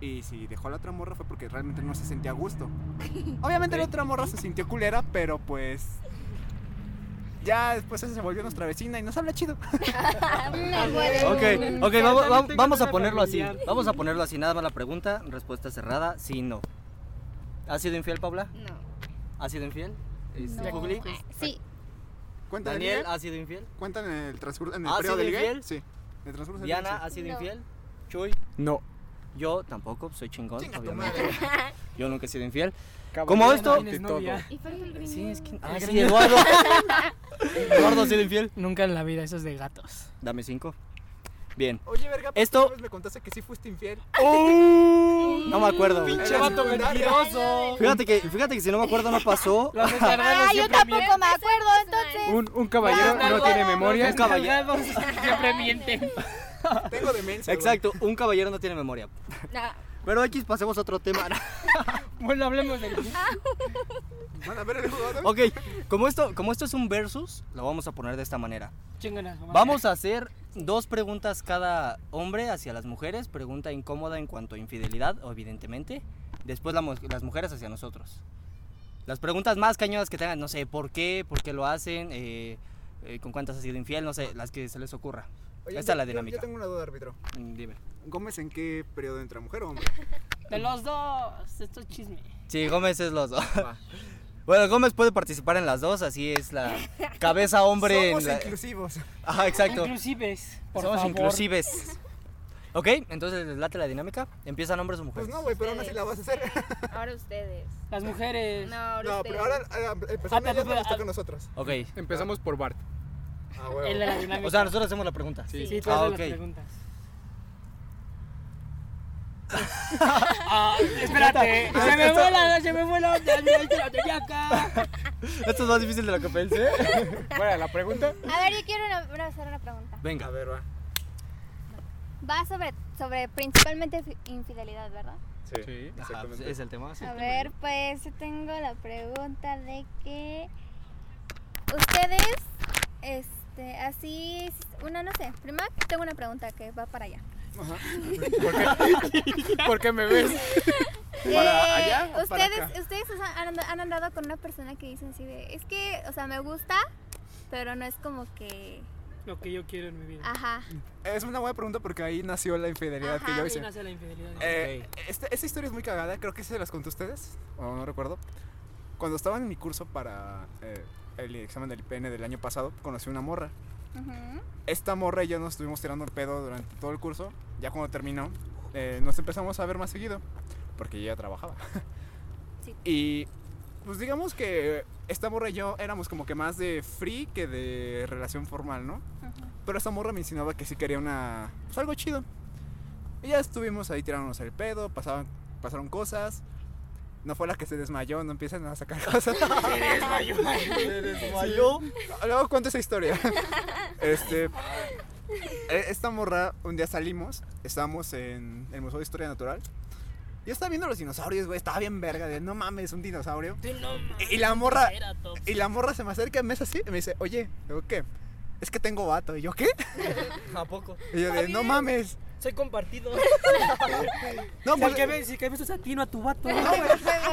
Y si dejó a la otra morra fue porque realmente no se sentía a gusto. Obviamente la otra morra se sintió culera, pero pues. Ya después se volvió nuestra vecina y nos habla chido. Ok, ok, vamos, vamos- vamos a ponerlo así. Vamos a ponerlo así, nada más la pregunta, respuesta cerrada, sí, no. ¿Has sido infiel, Paula? No. ¿Has sido infiel? Este, No. Jugli? Sí. ¿Cuentan Daniel, el ¿has sido infiel? ¿Cuentan en el transcurso, en el ¿Has periodo del sido ligue? infiel? Sí. En el transcurso del Diana. ¿has sido No. infiel? Chuy, No. yo tampoco, soy chingón, Chinga obviamente. Yo nunca he sido infiel. Caballero Como esto- todo. novia. Y el. Sí, es que... Ah, sí. Eduardo. Eduardo ha sido infiel. Nunca en la vida, eso es de gatos. Dame cinco. Bien. Oye, verga, ¿por qué Esto- una vez me contaste que sí fuiste infiel. No me acuerdo. güey. ¡Pinche vato mentiroso! Fíjate que, fíjate que si no me acuerdo no pasó. Los Ah, yo tampoco me acuerdo, entonces. Un, un caballero Los no tiene memoria. Un caballero. siempre mienten. Tengo demencia. güey. Exacto, un caballero no tiene memoria. Nah. Pero X, pasemos a otro tema. Bueno, hablemos del... ¿Van a ver el ok, como esto, como esto es un versus, lo vamos a poner de esta manera. Chingonas. Vamos a hacer dos preguntas cada hombre hacia las mujeres. Pregunta incómoda en cuanto a infidelidad, evidentemente. Después la las mujeres hacia nosotros. Las preguntas más cañonas que tengan, no sé, ¿por qué? ¿Por qué lo hacen? Eh, eh, ¿Con cuántas has sido infiel? No sé, las que se les ocurra. Oye, Esta es la dinámica. Yo tengo una duda, árbitro. Mm, Dime. ¿Gómez en qué periodo entra, mujer o hombre? De los dos, esto es chisme. Sí, Gómez es los dos. Va. Bueno, Gómez puede participar en las dos, así es la cabeza hombre Somos en la... inclusivos. Ajá, exacto. Inclusives, por Somos favor. inclusives. Ok, entonces les late la dinámica. ¿Empiezan hombres o mujeres? Pues no, güey, pero aún así la vas a hacer. Ahora ustedes. Las mujeres. No, ahora No, ustedes. pero ahora eh, empezando Ah, ya pero- nos toca a nosotros. Ok. Empezamos por Bart. Ah, El de la dinámica. O sea, nosotros hacemos la pregunta. Sí. Sí, tú Ah, haces ok. las preguntas. ah, espérate. se me fue la, se me fue la onda, es la tenía acá. Esto es más difícil de lo que pensé. Bueno, la pregunta. A ver, yo quiero una- una- hacer una pregunta. Venga. A ver, va. Va sobre, sobre principalmente fi- infidelidad, ¿verdad? Sí, Sí. Ajá, pues exactamente. es el tema. sí. A ver, pues yo tengo la pregunta de que ustedes, este, así, una no sé, primero tengo una pregunta que va para allá. ¿Por qué? ¿Por qué me ves? ¿Para allá o para ustedes, acá? ustedes o sea, han, and- han andado con una persona que dicen así de, es que, o sea, me gusta, pero no es como que, Lo que yo quiero en mi vida. ajá. Es una buena pregunta porque ahí nació la infidelidad que Ajá. yo Ahí hice. nace la infidelidad. Eh, este- esta historia es muy cagada, creo que se las conté a ustedes, o no recuerdo. Cuando estaba en mi curso para eh, el examen del IPN del año pasado, conocí una morra. Ujú. Esta morra y yo nos estuvimos tirando el pedo durante todo el curso. Ya cuando terminó, eh, nos empezamos a ver más seguido, porque ya trabajaba. Sí. Y pues digamos que esta morra y yo éramos como que más de free que de relación formal, ¿no? Ujú. Pero esta morra me insinuaba que sí quería una. Pues algo chido. Y ya estuvimos ahí tirándonos el pedo, pasaban, pasaron cosas. No fue la que se desmayó, no empiezan a sacar cosas. Se desmayó. Luego cuento esa historia. Este. eh, Esta morra, un día salimos, estábamos en el Museo de Historia Natural. Yo estaba viendo los dinosaurios, güey, estaba bien verga, de no mames, un dinosaurio. Sí, no mames, Y la morra, y la morra se me acerca me hace así, y me dice, oye, ¿yo qué? Es que tengo vato. Y yo, ¿qué? ¿A poco? Y yo de, no mames. Soy compartido. No, si, pues, al que ve, si que ves es a ti, no a tu vato. No,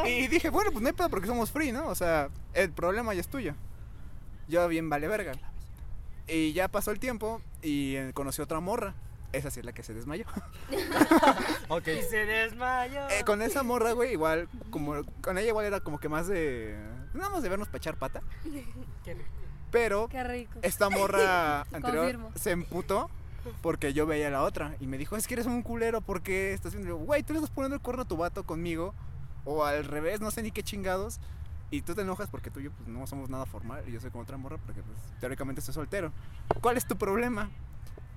güey. Y dije, bueno, pues no hay pedo porque somos free, ¿no? O sea, el problema ya es tuyo. Yo bien vale verga. Y ya pasó el tiempo y eh, conocí otra morra. Esa sí es la que se desmayó. Ok. Y se desmayó. Eh, con esa morra, güey, igual, como con ella igual era como que más de. Nada más de vernos para echar pata. Qué rico. Pero Qué rico. esta morra anterior Confirmo. se emputó porque yo veía a la otra. Y me dijo, es que eres un culero porque estás viendo. Güey, tú le estás poniendo el cuerno a tu vato conmigo. O al revés, no sé ni qué chingados. Y tú te enojas porque tú y yo pues, no somos nada formal. Y yo soy como otra morra porque pues, teóricamente estoy soltero. ¿Cuál es tu problema?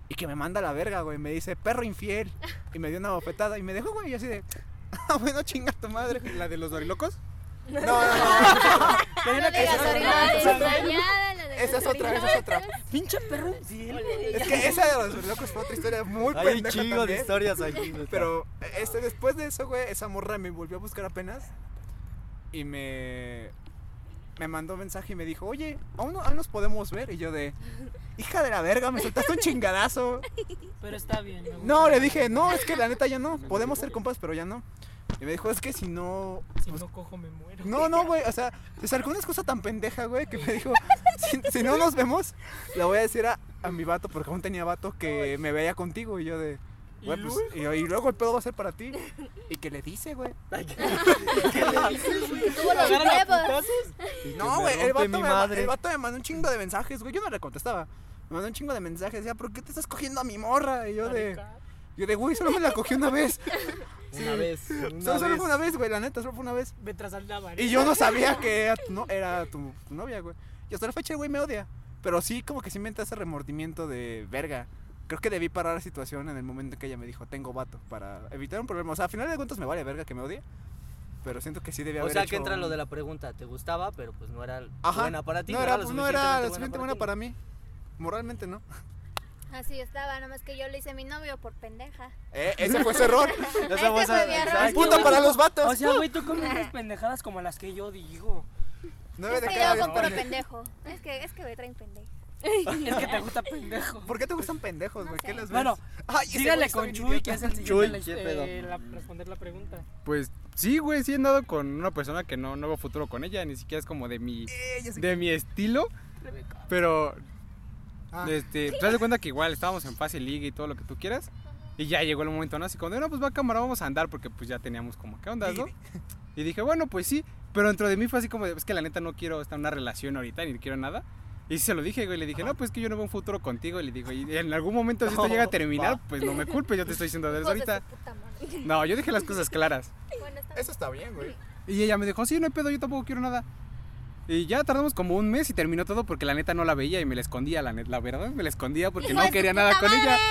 Y que me manda a la verga, güey. Me dice, perro infiel. Y me dio una bofetada y me dejó, güey. Y así de, ah, bueno, chinga tu madre. ¿La de los dorilocos? No, no, no. Pero No era que Esa es otra, esa es otra. Pinche perro infiel. Es que esa de los locos fue otra historia muy Hay un chingo de historias aquí. Pero este, después de eso, güey, esa morra me volvió a buscar apenas. Y me. Me mandó mensaje y me dijo, oye, aún, no- aún nos podemos ver. Y yo de. Hija de la verga, me soltaste un chingadazo. Pero está bien. gusta. No, le dije, no, es que la neta ya no. Podemos ser compas, pero ya no. Y me dijo, es que si no. Si pues, no cojo, me muero. no, no, güey. O sea, se sacó una excusa tan pendeja, güey, que me dijo, si, si no nos vemos, le voy a decir a, a mi vato, porque aún tenía vato, que me veía contigo. Y yo de, güey, pues, y, y luego el pedo va a ser para ti. Y que le dice, güey. Agarran a huevos. putazos. No, güey, el vato, mi me, el vato me mandó un chingo de mensajes, güey. Yo no le contestaba. Me mandó un chingo de mensajes. Decía, ¿por qué te estás cogiendo a mi morra? Y yo de, yo de, güey, solo me la cogí una vez. Una vez. Solo, Una solo vez. fue una vez, güey, la neta, solo fue una vez. Ve tras al Dávaro. Y yo no sabía que era tu, no, era tu, tu novia, güey. Y hasta la fecha, el güey, me odia. Pero sí, como que sí me entra ese remordimiento de verga. Creo que debí parar la situación en el momento en que ella me dijo, tengo vato, para evitar un problema. O sea, a final de cuentas me vale verga que me odie. Pero siento que sí debía O haber sea hecho que entra un- lo de la pregunta, te gustaba, pero pues no era Ajá. buena para ti. No era, lo no era lo suficientemente buena buena para mí. Moralmente no. Así estaba, nomás que yo le hice a mi novio por pendeja. Eh, ese fue su error. Ese fue mi error. Punto para los vatos. O sea, güey, tú comes unas pendejadas como las que yo digo. Nueve Es de con puro pendejo. Es que, es que me traen pendejo. Es que te gusta pendejo. ¿Por qué te gustan pendejos, güey? No ¿Qué les ves? Bueno, Ay, Dígale con Chuy, idiota. que es el Chuy, siguiente ¿qué en la- pedo? eh, la- responder la pregunta. Pues sí, güey, sí he andado con una persona que no, no veo futuro con ella, ni siquiera es como de mi, Eh, de mi estilo. Pero, Ah. este, te das de cuenta que igual estábamos en fase liga y todo lo que tú quieras. Y ya llegó el momento, ¿no? Así como de, no, pues va a cámara, vamos a andar, porque pues ya teníamos como, ¿qué onda, no? Y dije, bueno, pues sí. Pero dentro de mí fue así como, de, es que la neta no quiero estar en una relación ahorita, ni quiero nada. Y sí se lo dije, güey, le dije, no, pues que yo no veo un futuro contigo. Y le digo, y en algún momento si esto llega a terminar, pues no me culpes, yo te estoy diciendo desde ahorita. No, yo dije las cosas claras. Bueno, está Eso está bien, güey. Y ella me dijo, sí, no hay pedo, yo tampoco quiero nada. Y ya tardamos como un mes y terminó todo porque la neta no la veía y me la escondía, la, net- la verdad, me la escondía porque no quería nada con madre. ella.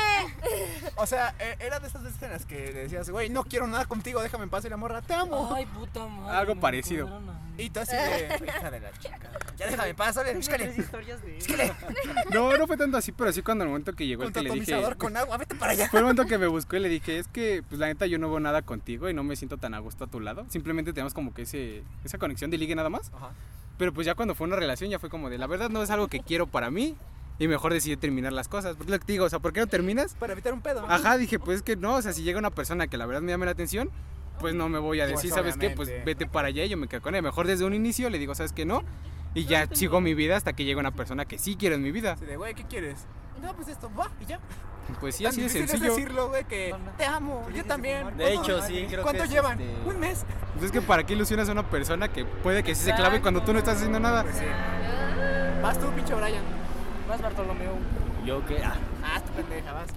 O sea, eh, era de esas veces en las que le decías, güey, no quiero nada contigo, déjame en paz y la morra, te amo. Ay, puta madre. Algo parecido. Y tú así de, hija de la chica. Ya déjame en paz, búscale. De No, no fue tanto así, pero sí cuando el momento que llegó el que le dije... con agua, vete para allá. Fue el momento que me buscó y le dije, es que pues la neta yo no veo nada contigo y no me siento tan a gusto a tu lado. Simplemente tenemos como que ese, esa conexión de ligue nada más. Ajá. Pero pues ya cuando fue una relación ya fue como de, la verdad no es algo que quiero para mí y mejor decidí terminar las cosas. Porque lo que te digo, o sea, ¿por qué no terminas? Para evitar un pedo. Ajá, dije, pues es que no, o sea, si llega una persona que la verdad me llame la atención, pues no me voy a Pues, decir, ¿sabes qué? Pues vete para allá y yo me quedo con él. Mejor desde un inicio le digo, ¿sabes qué? No. Y ya sigo mi vida hasta que llegue una persona que sí quiero en mi vida. Así de, güey, ¿qué quieres? No, pues esto, va, y ya. Pues sí, así de sencillo. es decirlo, güey, que te amo, yo también. De ¿Cuánto- hecho, sí, creo ¿Cuánto que es, llevan? este- Un mes. Pues es que para qué ilusionas a una persona que puede que sí se clave cuando tú no estás haciendo nada. Pues sí. Vas tú, pinche Brian. Vas Bartolomeo. Yo que... ah, Ah, tu pendeja, vas.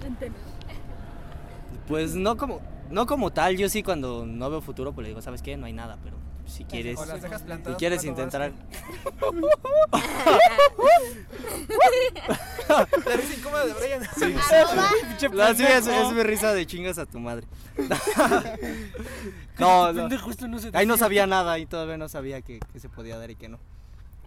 Pues no como, no como tal, yo sí cuando no veo futuro, pues le digo, ¿sabes qué? No hay nada, pero si quieres, O las dejas si quieres intentar... básquet. La risa incómoda de Brian. Arroba No, sí, es, es mi risa de chingas a tu madre. no, no. Ahí no sabía nada y todavía no sabía que, que se podía dar y que no.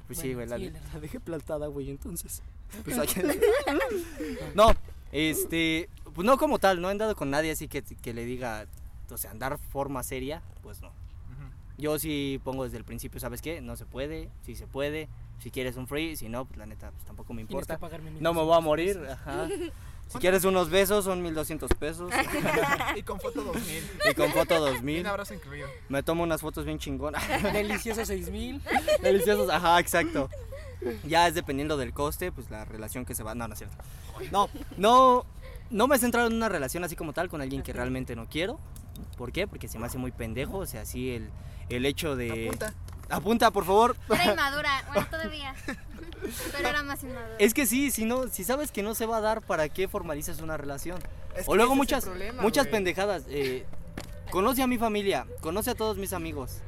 Pues sí, güey, la, sí, la- la dejé plantada, güey, entonces. Pues No, este, pues no como tal, no he andado con nadie así que, que le diga, o sea, andar forma seria, pues no. Yo sí pongo desde el principio, ¿sabes qué? No se puede, si se puede, si quieres un free, si no, pues la neta, pues tampoco me importa. pagarme No me voy a morir, ajá. Si quieres unos besos, son 1200 pesos. Y con foto 2000. Y con foto Y 2000. un abrazo incluido. Me tomo unas fotos bien chingonas. Delicioso 6000. Deliciosos, ajá, exacto. Ya es dependiendo del coste, pues la relación que se va. No, no es cierto. No, no, no me he centrado en una relación así como tal con alguien que realmente no quiero. ¿Por qué? Porque se me hace muy pendejo. O sea, sí, el, el hecho de. Apunta. Apunta, por favor. Era inmadura, bueno, todavía. Pero era más inmadura. Es que sí, si no, si sabes que no se va a dar, ¿para qué formalizas una relación? Es o luego muchas, problema, muchas pendejadas. eh, conoce a mi familia, conoce a todos mis amigos.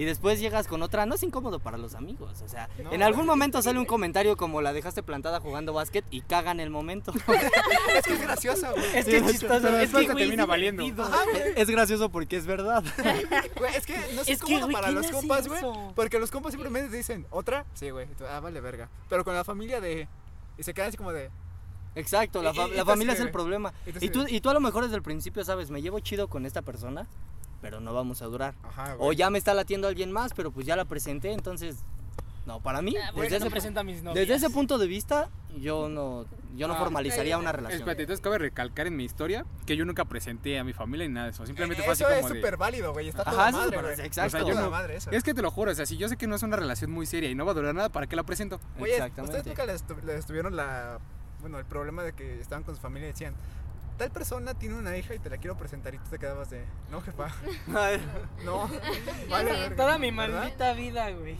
Y después llegas con otra, no es incómodo para los amigos. O sea, No, en algún momento sale un comentario como la dejaste plantada jugando básquet y cagan el momento. Es que es gracioso, güey. Es Sí, que de es chistoso. pero Es que, te termina valiendo. Ajá, es gracioso porque es verdad. Güey, es que no es, incómodo para ¿quién los compas, güey. Porque los compas simplemente dicen, ¿otra? Sí, güey. Ah, vale, verga. Pero con la familia de. Y se quedan así como de. Exacto, la, Y- fa- y- y la familia es el problema. y tú y tú a lo mejor desde el principio sabes, me llevo chido con esta persona, pero no vamos a durar. Ajá, O ya me está latiendo alguien más, pero pues ya la presenté, entonces... No, para mí, Ah, Por desde no ese, presenta a mis desde ese punto de vista, yo no, yo no Ah, formalizaría una relación. Espérate, entonces cabe recalcar en mi historia que yo nunca presenté a mi familia ni nada de eso. Simplemente fue así Eso es como de. súper válido, güey. Está Ajá, toda es madre, súper- güey. exacto. O sea, yo no- madre eso. Es que te lo juro, o sea, si yo sé que no es una relación muy seria y no va a durar nada, ¿para qué la presento? Oye, Exactamente. ¿ustedes nunca les, les tuvieron la. Bueno, el problema de que estaban con su familia y decían. Tal persona tiene una hija y te la quiero presentar y tú te quedabas de. No, jefa. Ay, No. Vale, sé. verga", Toda mi ¿verdad? maldita vida, güey.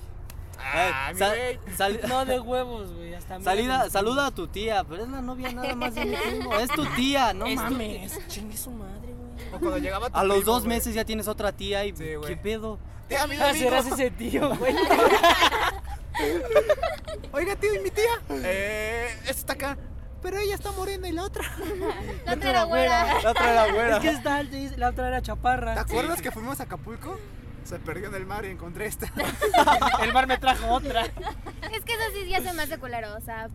Ah, mi sal- No de huevos, güey. Hasta salida, saluda a tu tía, pero es la novia nada más de mi primo. Es tu tía, no Es mames. es- Chingue su madre, güey. O cuando llegaba tu A los primo, dos güey. meses ya tienes otra tía y Sí, güey. ¿qué pedo? Tía, mi Ah, amigo. serás ese tío, güey. Oiga, tío, ¿y mi tía? Eh, esta está acá. Pero ella está morena y la otra. La otra era güera. La otra era güera. Es que está alta y la otra era chaparra. ¿Te acuerdas que fuimos a Acapulco? Se perdió en el mar y encontré esta. El bar me trajo otra. Es que eso sí ya se me hace culero. O sea,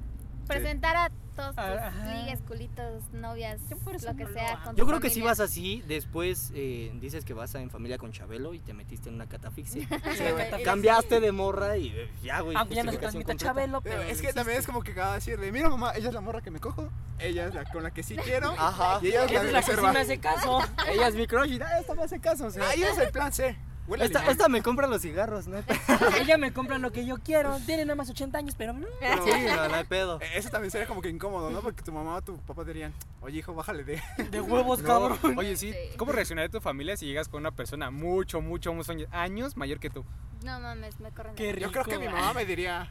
presentar a todos tus Ah, Ajá. ligues, culitos, novias, lo que no sea. con Yo creo que si vas así, después eh, dices que vas a en familia con Chabelo y te metiste en una catafixia. Sí, güey. Cambiaste de morra y eh, ya, güey. Aunque ya no se justificación transmite completa. Chabelo, pero. es que también es como que acaba de decirle, mira mamá, ella es la morra que me cojo, ella es la con la que sí quiero, Ajá. y ella es la es que sí me hace caso. Ella es mi crush y ah, esta me hace caso. O sea, Ahí es el plan C. Huele esta, me compra los cigarros, ¿no? Ella me compra lo que yo quiero. Tiene nada más 80 años, pero. mm, Sí, no, no hay pedo. Eh, Eso también sería como que incómodo, ¿no? Porque tu mamá o tu papá dirían, oye hijo, bájale de... De huevos, No, cabrón. Oye, sí, ¿cómo reaccionaría tu familia si llegas con una persona mucho, mucho, muchos años mayor que tú? No mames, me corren. Qué aquí. Yo creo que mi rico. mamá me diría,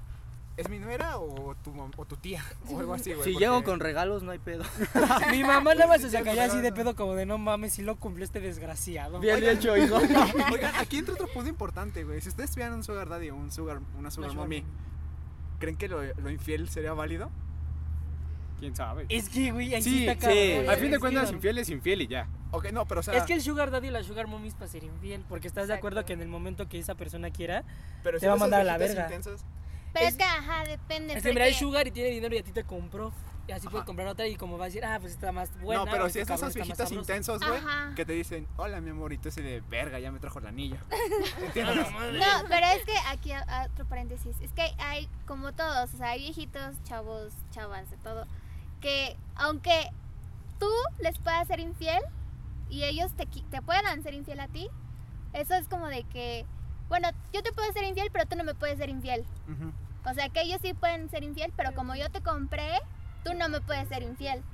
¿es mi nuera o tu, o tu tía? O algo así, güey. Si porque- llego con regalos, no hay pedo. Mi mamá nada más se sacaría así de pedo como de no mames si lo cumplió este desgraciado. Bien hecho, hijo. Oigan, aquí entra otro punto importante, güey. Si ustedes tuvieran un sugar daddy o un sugar, una sugar sugar mommy, ¿creen que lo, lo infiel sería válido? ¿Quién sabe? Es que, güey, ahí sí, Sí, está sí. cabrón. Al fin de cuentas, que- infiel es infiel y ya. Ok, no, pero o sea... Es que el sugar daddy y la sugar mommy es para ser infiel, porque estás de acuerdo Exacto. que en el momento que esa persona quiera, pero te va a mandar a la verga. intensas, Pero es, es- que, ajá, depende. es que mira, hay sugar y tiene dinero y a ti te compró, y así puede comprar otra y como va a decir, ah, pues está más buena. no, pero si este esas viejitas sabroso. intensos, güey, que te dicen, hola mi amorito, ese de verga, ya me trajo el anillo. No, pero es que aquí otro paréntesis, es que hay como todos, o sea, hay viejitos, chavos, chavas, de todo, que aunque tú les puedas ser infiel y ellos te, te puedan ser infiel a ti, eso es como de que, bueno, yo te puedo ser infiel, pero tú no me puedes ser infiel. Ujú. O sea, que ellos sí pueden ser infiel, pero como yo te compré, tú no me puedes ser infiel.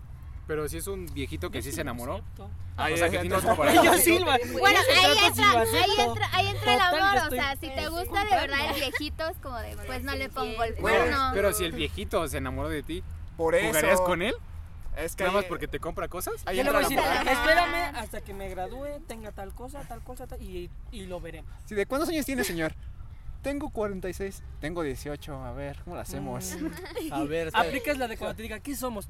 Pero si es un viejito que sí se enamoró. Acepto. o sea, que. Bueno, ahí entra, ahí entra, ahí entra el amor, o sea, si te gusta de verdad el viejito, es como de, pues no le pongo el cuerno. Pero si el viejito se enamoró de ti. ¿jugarías con él? Es que Nada más porque te compra cosas. ahí voy a decir, moral. espérame hasta que me gradúe, tenga tal cosa, tal cosa, tal, y, y lo veremos. Sí, ¿De cuántos años tiene, señor? Tengo 46. Tengo 18. A ver, ¿cómo lo hacemos? Mm. A ver. Aplicas la de cuando te diga, ¿qué somos?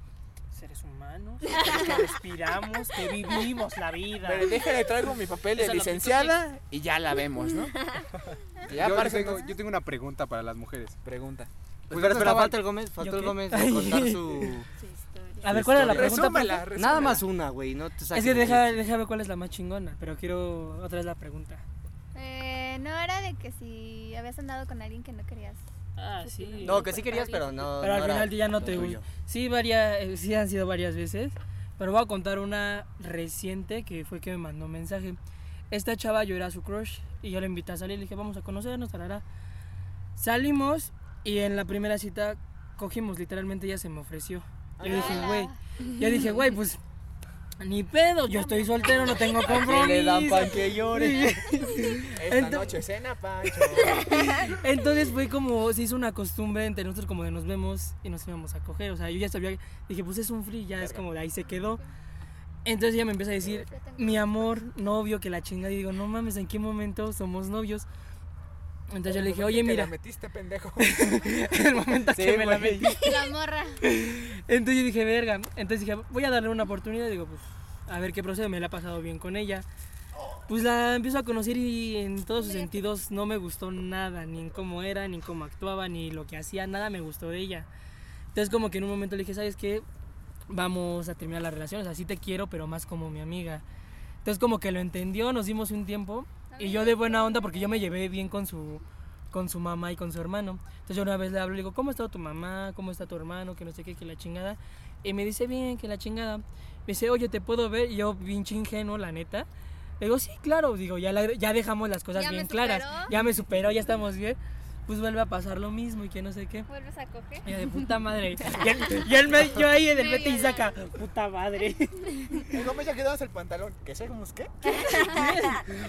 Seres humanos, que respiramos, que vivimos la vida. Pero déjale, traigo mi papel de licenciada y ya la vemos, ¿no? Ya yo, tengo, yo tengo una pregunta para las mujeres. Pregunta. Pues espera, estaba- falta el Gómez, faltó ¿Yo el? Gómez de contar su... A ver, ¿cuál era la pregunta? Resúmela. Nada más una, güey, no te Es que de deja, ver cuál es la más chingona, pero quiero otra vez la pregunta. Eh, no era de que si habías andado con alguien que no querías. Ah, sí. No, que sí querías, pero no. Pero al no final ya no te gusta. Sí, varias, eh, sí han sido varias veces. Pero voy a contar una reciente que fue que me mandó un mensaje. Esta chava yo era su crush y yo la invité a salir. Le dije, vamos a conocernos, tarara. Salimos y en la primera cita cogimos, literalmente ella se me ofreció. Yo dije, güey, yo dije, güey, pues ni pedo, yo estoy soltero, no tengo Que le dan compromiso. pan que llore. Esta Ento- noche cena, Pancho. Entonces fue como, se hizo una costumbre entre nosotros como de nos vemos y nos íbamos a coger. O sea, yo ya sabía, dije, pues es un free, ya es como de ahí se quedó. Entonces ella me empieza a decir, mi amor, novio, que la chinga. Y digo, no mames, ¿en qué momento somos novios? Entonces yo le dije, oye, Que mira, la metiste, pendejo. en el momento Sí, que me la metí. La morra. Entonces yo dije, verga. Entonces dije, voy a darle una oportunidad. Digo, pues, a ver qué procede. Me la ha pasado bien con ella. Pues la empiezo a conocer y en todos sus sentidos no me gustó nada. Ni en cómo era, ni en cómo actuaba, ni lo que hacía. Nada me gustó de ella. Entonces como que en un momento le dije, ¿sabes qué? Vamos a terminar la relación. O sea, sí te quiero, pero más como mi amiga. Entonces como que lo entendió, nos dimos un tiempo. Y yo de buena onda, porque yo me llevé bien con su, con su mamá y con su hermano. Entonces yo una vez le hablo y le digo, ¿cómo está tu mamá? ¿Cómo está tu hermano? Que no sé qué, que la chingada. Y me dice, bien, que la chingada. Me dice, oye, ¿te puedo ver? Y yo, pinche ingenuo, la neta. Le digo, sí, claro. Digo, ya, la- ya dejamos las cosas Ya bien claras. Ya me superó, ya estamos bien. Pues vuelve a pasar lo mismo y que no sé qué. ¿Vuelves a coger? Y de puta madre. Y él, y él me, yo ahí en el vete y saca, puta madre. ¿Cómo ya quedabas el pantalón? ¿Que somos qué?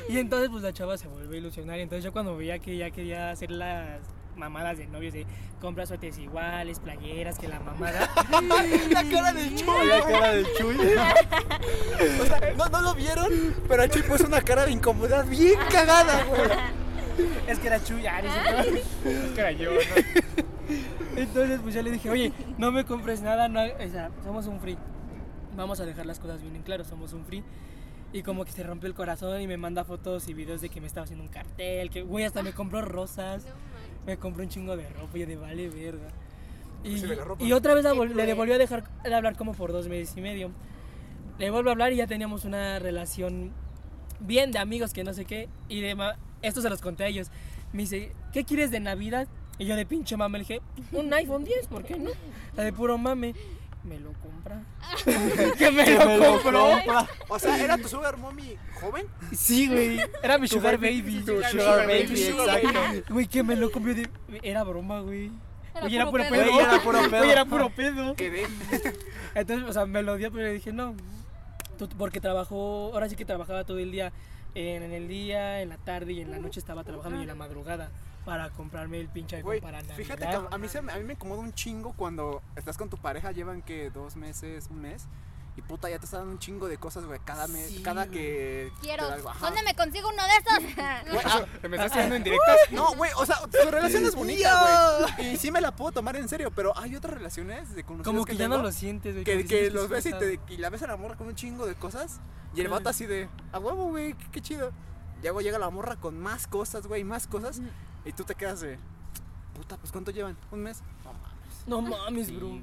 Y entonces pues la chava se vuelve a ilusionar. Y entonces yo cuando veía que ya quería hacer las mamadas de novios de compra suéteres iguales, playeras, que la mamada. La cara del Chuy. La cara del Chuy. O sea, no, no lo vieron, pero el Chuy puso una cara de incomodidad bien cagada, güey. Es que era chuy, ah, no. Es que era yo, ¿no? Entonces pues yo le dije, oye, no me compres nada, no, o sea, somos un free. Vamos a dejar las cosas bien en claro, somos un free. Y como que se rompió el corazón y me manda fotos y videos de que me estaba haciendo un cartel, que güey, hasta me compró rosas, me compró un chingo de ropa y yo de vale verga. Y, otra vez le volvió a dejar de hablar como por dos meses y medio. Le vuelvo a hablar y ya teníamos una relación bien de amigos que no sé qué. Y de esto se los conté a ellos. Me dice, ¿qué quieres de Navidad? Y yo de pinche mame le dije, un iPhone 10, ¿por qué no? La de puro mame. Me lo compra. que me lo compró. O sea, ¿era tu sugar mommy joven? Sí, güey. Era mi sugar baby. Tu sugar baby, sugar exacto. Güey, que me lo compró. de- Era broma, güey. Era Oye, era puro pedo. pedo. Güey, era puro pedo. Güey, era puro pedo. Quedé. Entonces, o sea, me lo dio, pero le dije, no. Tú- Porque trabajó, ahora sí que trabajaba todo el día. En, en el día, en la tarde y en la noche estaba trabajando y en la madrugada para comprarme el pinche iPhone Güey, para Navidad. fíjate que a mí, se, a mí me incomoda un chingo cuando estás con tu pareja, llevan que dos meses, un mes, y puta, ya te están dando un chingo de cosas, güey, cada mes, Sí, cada que... Quiero. te algo. ¿Dónde me consigo uno de estos? Güey, ah, ¿Me estás haciendo en directas? no, güey, o sea, tu relación es bonita, güey. Y sí me la puedo tomar en serio, pero hay otras relaciones de conocidos Como que, ya no lo sientes, güey. que, que los es ves y, te, y la ves a la morra con un chingo de cosas, y el vato así de, a huevo, güey, qué, qué chido. Luego llega la morra con más cosas, güey, más cosas, y tú te quedas de, puta, pues ¿cuánto llevan? ¿Un mes? No mames. No mames, bro.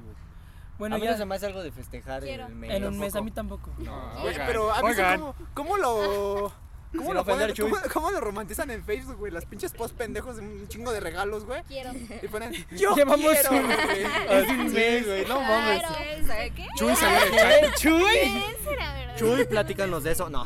Bueno, a mí ya no se me hace algo de festejar Quiero. el mes. en un mes, a mí tampoco. No, Oye, oigan, pero ¿has visto oigan. cómo, cómo lo... ¿Cómo Sin lo, ofender, ponen- Chuy. cómo- cómo lo romantizan en Facebook, güey? Las pinches post pendejos de un chingo de regalos, güey. Quiero. Y ponen, yo Llevamos quiero, un- güey. Sí, güey, no mames. ¿Sabe qué? Chuy salió del chat. ¡Chuy! Chuy, platícanos de eso. No.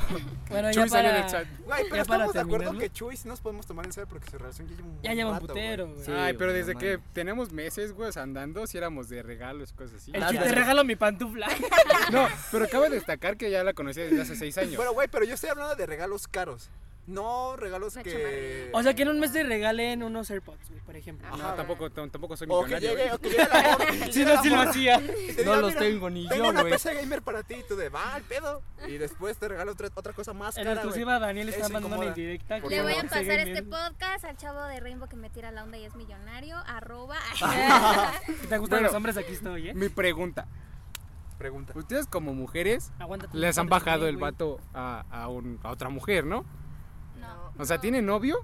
Bueno, ya Chuy salió en el para... chat. Güey, pero Ya para estamos de acuerdo que Chuy sí nos podemos tomar en serio porque su relación ya lleva un Ya buen lleva un putero, güey. Sí, Ay, pero güey, desde que tenemos meses, güey, andando, si éramos de regalos y cosas así. El Chuy, te regalo mi pantufla. No, pero cabe destacar que ya la conocía desde hace seis años. Pero, güey, pero yo estoy hablando de regalos caros. No regalos Una que. O sea, que en un mes te regalen unos AirPods, güey, por ejemplo. No, tampoco, tampoco soy O que millonario. llegue, güey. o que llegue la morra. que Si no, la sí lo hacía. No diga, los "Mira, tengo ni Tengo yo, una güey. PC gamer para ti y tú de, va, al pedo. Y después te regalo otra, otra cosa más En cara, güey. exclusiva, Daniel está Eso mandando una incomoda. indirecta. Le voy a no pasar este podcast al chavo de Rainbow que me tira la onda y es millonario. Arroba. Si te gustan Bueno. los hombres, aquí estoy, ¿eh? Mi pregunta. Pregunta. Ustedes como mujeres les han bajado el vato a, a, un- a otra mujer, ¿no? No. O sea, ¿tienen novio?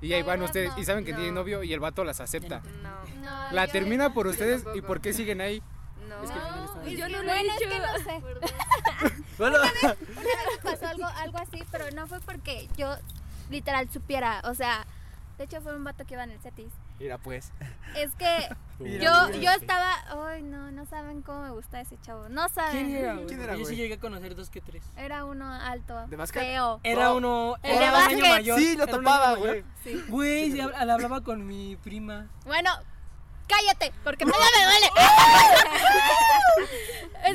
Y ahí van ustedes no. y saben que tienen No. novio y el vato las acepta. No. No, La termina por ustedes y por qué siguen ahí. No. Es que final está bien. yo no lo he Bueno, es que no sé. Bueno, Una vez pasó algo, algo así, pero no fue porque yo literal supiera. O sea, de hecho fue un vato que iba en el CETIS. Mira, pues. Es que Mira, yo, yo estaba. Ay, no, no saben cómo me gusta ese chavo. No saben. ¿Quién era? ¿Quién era, Yo sí llegué a conocer dos que tres. Era uno alto, ¿De básquet? feo. Era Oh. uno. Era un año mayor. Sí, lo mayor. güey. Sí. Güey, hablaba con mi prima. Bueno, cállate, porque todavía me duele.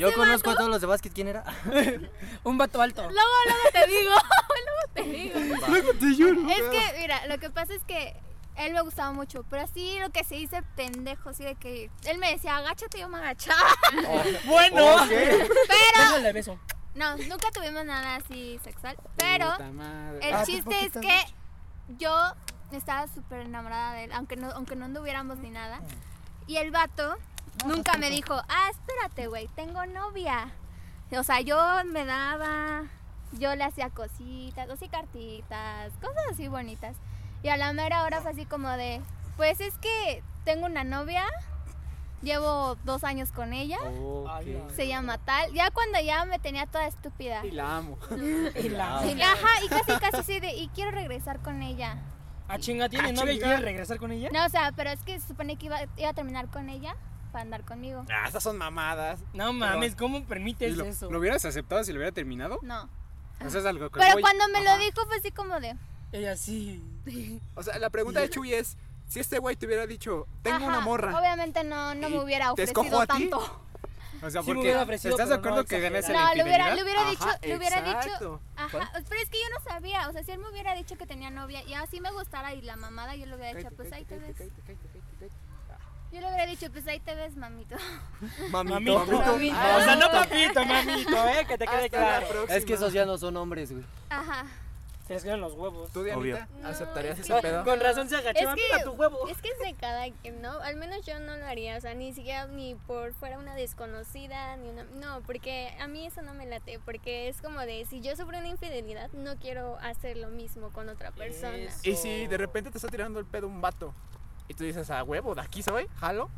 yo conozco a todos los de básquet. ¿Quién era? Un vato alto. Luego, luego te digo. luego te digo. Luego te lloro. Es que, mira, lo que pasa es que él me gustaba mucho, pero así lo que se dice pendejo, así de que él me decía, agáchate, yo me agachaba. Bueno. Pero, Déjale beso. no, nunca tuvimos nada así sexual. Pero el Ah, chiste es que yo estaba súper enamorada de él, aunque no, aunque no anduviéramos ni nada. Y el vato nunca me dijo, ah, espérate, güey, tengo novia. O sea, yo me daba, yo le hacía cositas, así cartitas, cosas así bonitas. Y a la mera hora fue así como de, pues es que tengo una novia, llevo dos años con ella, se llama tal. Ya cuando ya me tenía toda estúpida. Y la amo. Y la- Y, ajá, y casi casi así de, y quiero regresar con ella. ¿A chinga tiene Ah, novia y quiere regresar con ella? No, o sea, pero es que se supone que iba, iba a terminar con ella para andar conmigo. Ah, estas son mamadas. No mames, ¿cómo ¿Y permites lo, eso? ¿Lo hubieras aceptado si lo hubiera terminado? No. Eso es algo que Pero voy. cuando me Ajá. lo dijo fue así como de... Ella sí. O sea, la pregunta de Chuy es: si este güey te hubiera dicho, tengo ajá, una morra. Obviamente no, no me ¿Y hubiera te escojo ofrecido a ti? O sea, Sí me porque ¿estás de pero no acuerdo que ganas la No, le hubiera, le hubiera Ajá, dicho, le hubiera dicho... Ajá, pero es que yo no sabía, o sea, si él me hubiera dicho que tenía novia y así me gustara y la mamada, yo le hubiera dicho, pues ahí te ves. Yo le hubiera dicho, pues ahí te ves, mamito. Mamito. Mamito. Mamito. O sea, no papito, mamito, eh, que te quede claro. próxima. Es que esos ya no son hombres, güey. Ajá. Se les quedan los huevos. ¿Tú, Dianita. No, aceptarías es ese que- pedo? Con razón se agachó, Es que- tu huevo. Es que es de cada quien, ¿no? Al menos yo no lo haría, o sea, ni siquiera ni por fuera una desconocida, ni una... No, porque a mí eso no me late, porque es como de, si yo sufro una infidelidad, no quiero hacer lo mismo con otra persona. Eso. Y si de repente te está tirando el pedo un vato y tú dices, a huevo, de aquí soy, jalo.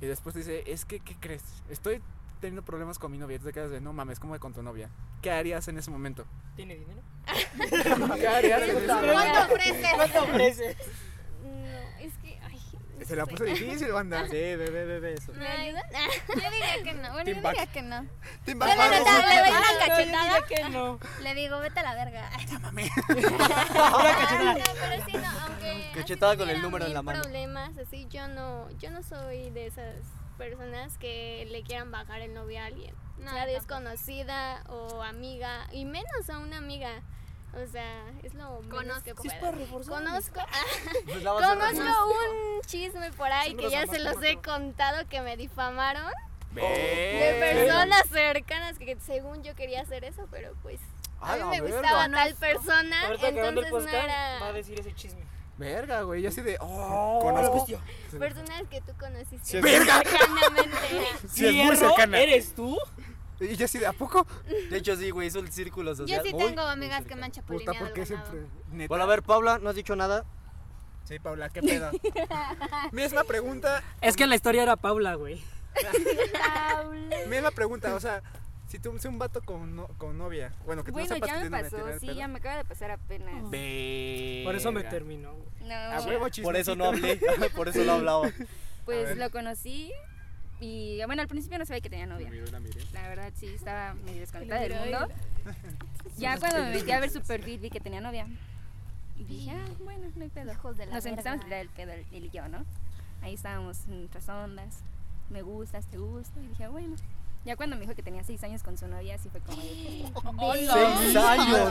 Y después te dice, es que, ¿qué crees? Estoy teniendo problemas con mi novia. Y tú te quedas de, no mames, ¿cómo de con tu novia? ¿Qué harías en ese momento? ¿Tiene dinero? ¿Qué harías en ese momento? ¿Cuánto ofreces? ¿Cuánto ofreces? No, es que, ay, no Se la sé. puso difícil, banda. Sí, bebé, bebé, eso. ¿Me ayudan? Yo diría que no. Bueno, yo back. diría que no. Team la Back. neta le doy una no, yo cachetada. diría que no. Le digo, vete a la verga. Una cachetada. No, pero sí, no, aunque Cachetada así con el número en la mano. problemas, así yo no, yo no soy de esas personas que le quieran bajar el novio a alguien, No, sea desconocida o amiga, y menos a una amiga. O sea, es lo menos que. Sí, puedo. reforzar. Conozco, Pues la vas a conozco un chisme por ahí que ya se los he contado que me difamaron de personas cercanas que según yo quería hacer eso, pero pues A a mí me verga. gustaba tal persona, entonces no era va a decir ese chisme. Verga, güey. Yo así de, oh, Conozco. personas que tú conociste Sí, es- cercanamente. Sí, es muy ¿Fierro? cercana. ¿Eres tú? Y yo así de, ¿a poco? De hecho, sí, güey, hizo el círculo Yo sí tengo muy amigas que me han Puta. ¿por qué siempre? Neta. Bueno, a ver, Paula, no has dicho nada. Sí, Paula, ¿qué pedo? Misma pregunta, Es que la historia era Paula, güey. misma pregunta, o sea, si tú un vato con, no- con novia, bueno, que tú Bueno, no sepas ya que me pasó, ¿tiene el sí, ya me acaba de pasar apenas. Verga. Por eso me terminó, güey. No, A huevo Por eso no hablé, por eso no hablaba. pues lo conocí Y bueno, al principio no sabía que tenía novia. La miré. La verdad sí, estaba medio desconectada del mundo. Ya cuando me metí a ver su perfil vi que tenía novia. Y dije, ah, bueno, no hay pedo. Hijos de la Nos empezamos a tirar el pedo él él y yo, ¿no? Ahí estábamos en nuestras ondas. Me gustas, te gusto. Y dije, bueno. Ya cuando me dijo que tenía seis años con su novia, así fue como de... Seis años,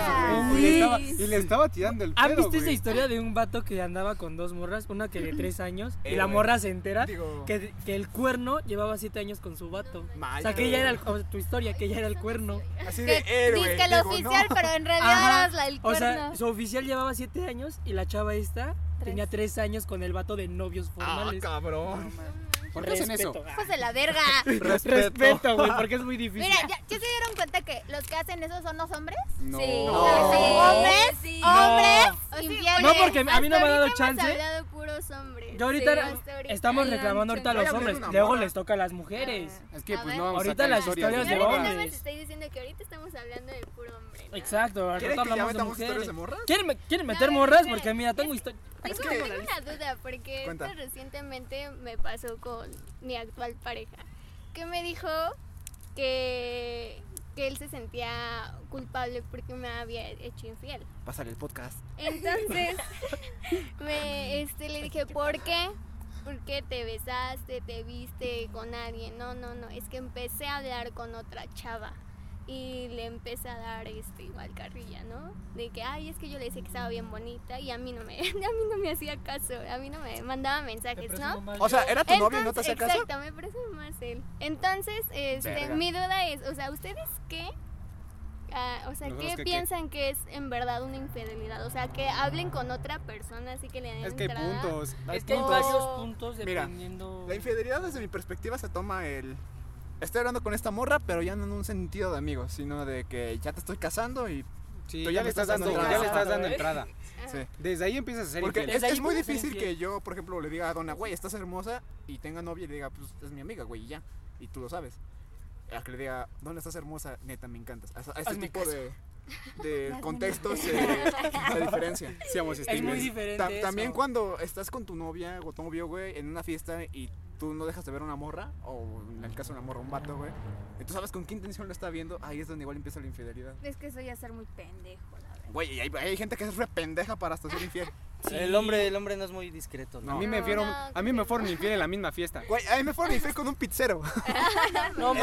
Y le estaba, y le estaba tirando el ¿Han pedo, visto esa güey. historia de un vato que andaba con dos morras? Una que de tres años y Eh, la güey. morra se entera Digo- que, que el cuerno llevaba siete años con su vato. O sea, que ella era el- o sea, tu historia, que ella era el cuerno. Así Que de héroe. dice lo digo, oficial, no. pero en realidad Ajá. eras la del O cuerno. sea, su oficial llevaba siete años y la chava esta tenía tres años con el vato de novios Ah, formales. cabrón. ¿Por qué hacen eso? Respeto. Hijos de la verga. Respeto, güey, porque es muy difícil. Mira, ya, ¿ya se dieron cuenta que los que hacen eso son los hombres? No. Sí. Sí. ¿Hombres? Sí. ¿Hombres? O sí, Infieles. No, porque a mí no me ha dado chance. hemos hablado puros hombres. Yo ahorita Sí, ahorita. estamos reclamando ahorita a los hombres, luego les toca a las mujeres. Es que pues ver. no vamos Ahorita a las historias de hombres. estoy diciendo que ahorita estamos hablando de puro hombre. Exacto, ahorita ¿Quieren que ya hablamos de mujeres. de morras? ¿Quieren, me- quieren No, meter no, morras? espera, Porque mira, tengo historia. Tengo, tengo una duda, porque esto recientemente me pasó con mi actual pareja, que me dijo que, que él se sentía culpable porque me había hecho infiel. Pásale el podcast. Entonces, me, este, le dije, ¿por qué? ¿Por qué te besaste, te viste con alguien? No, no, no, es que empecé a hablar con otra chava y le empecé a dar este igual carrilla, ¿no? De que, ay, es que yo le decía que estaba bien bonita y a mí no me, a mí no me hacía caso, a mí no me mandaba mensajes, ¿no? O sea, ¿era tu novio y no te hacía caso? Exacto, me parece más él. Entonces, este, Verga. mi duda es, o sea, ¿ustedes qué? Ah, o sea, ¿Nosotros ¿qué qué? piensan que es en verdad una infidelidad? O sea, que hablen con otra persona, así que le den Es que hay entrada. puntos. Es que hay varios puntos Mira, dependiendo. La infidelidad desde mi perspectiva se toma el... Estoy hablando con esta morra, pero ya no en un sentido de amigos, sino de que ya te estoy casando y... Sí, Tú ya, le estás dando, entrada. ya le estás dando ¿eh? entrada. Sí. Desde ahí empiezas a ser Porque infiel. es, es muy difícil que yo, por ejemplo, le diga a Donna, güey, estás hermosa y tenga novia y le diga, pues es mi amiga, güey, y ya. Y tú lo sabes. A que le diga, Donna, estás hermosa, neta, me encantas. A, a este Hazme tipo caso. de, de contextos se, se diferencia. Seamos Es muy diferente. Ta- eso. también cuando estás con tu novia o tu novio, güey, en una fiesta y tú no dejas de ver una morra, o en el caso de una morra, un vato, güey, y tú sabes con qué intención lo está viendo, ahí es donde igual empieza la infidelidad. Es que eso ya ser muy pendejo, la. Güey, y hay, hay gente que es re pendeja para hasta ser infiel. El hombre, el hombre no es muy discreto, A ¿no? mí me fueron, no, a mí me fueron infiel en la misma fiesta. Güey, a mí me fueron infiel con un pizzero. No,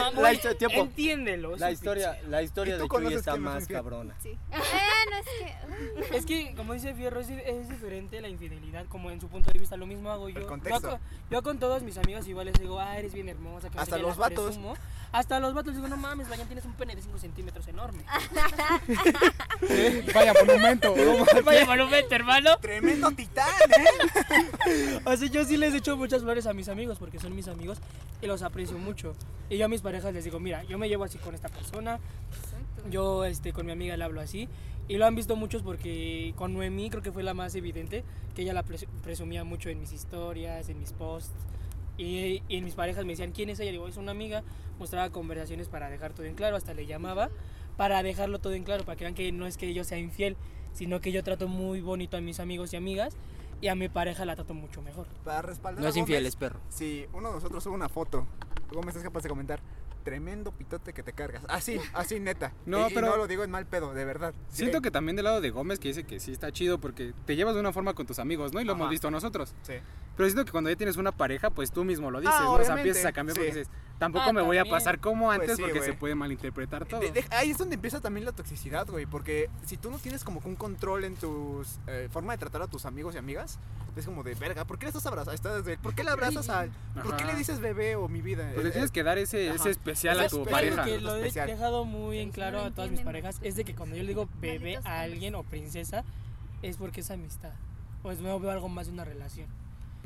tiempo. entiéndelo. La historia, la historia ¿Y tú de Chuy conoces está más infiel? cabrona. Sí. Bueno, es que... pitch. Es que, como dice Fierro, es, di- es diferente la infidelidad, como en su punto de vista. Lo mismo hago yo. Yo, con- yo con todos mis amigos igual les digo, ah, eres bien hermosa. Que no sé Hasta los vatos. presumo. Hasta los vatos digo, no mames, Vayan, tienes un pene de 5 centímetros enorme. Vaya monumento. Vaya monumento, hermano. Tremendo titán, ¿eh? Así yo sí les echo muchas flores a mis amigos porque son mis amigos y los aprecio mucho. Y yo a mis parejas les digo, mira, yo me llevo así con esta persona, yo este, con mi amiga le hablo así. Y lo han visto muchos porque con Noemí creo que fue la más evidente, que ella la pres- presumía mucho en mis historias, en mis posts. Y, y en mis parejas me decían, ¿quién es ella? Digo, es una amiga. Mostraba conversaciones para dejar todo en claro, hasta le llamaba para dejarlo todo en claro, para que vean que no es que yo sea infiel, sino que yo trato muy bonito a mis amigos y amigas y a mi pareja la trato mucho mejor. Para respaldar No a es infiel, Gómez, es perro. Si uno de nosotros sube una foto, Gómez es capaz de comentar, tremendo pitote que te cargas. Así, así neta. No, Y- y pero- no lo digo en mal pedo, de verdad. Siento Sí. que también del lado de Gómez que dice que sí está chido porque te llevas de una forma con tus amigos, ¿no? Y lo Ajá. hemos visto nosotros. Sí. Pero siento que cuando ya tienes una pareja, pues tú mismo lo dices, Ah, ¿no? O sea, empiezas a cambiar porque dices, tampoco Ah, me voy a pasar como Pues antes sí, porque se puede malinterpretar todo. De- de- ahí es donde empieza también la toxicidad, güey, porque si tú no tienes como que un control en tu forma de tratar a tus amigos y amigas, es como de verga, ¿por qué le estás abrazando? ¿Por qué le abrazas al? ¿Por qué le dices bebé o mi vida? Pues le Eh, tienes que dar ese, ese especial a tu especial. Algo pareja. que lo he dejado muy en claro a todas mis parejas es de que cuando yo le digo bebé a alguien o princesa es porque es amistad. Pues no veo algo más de una relación.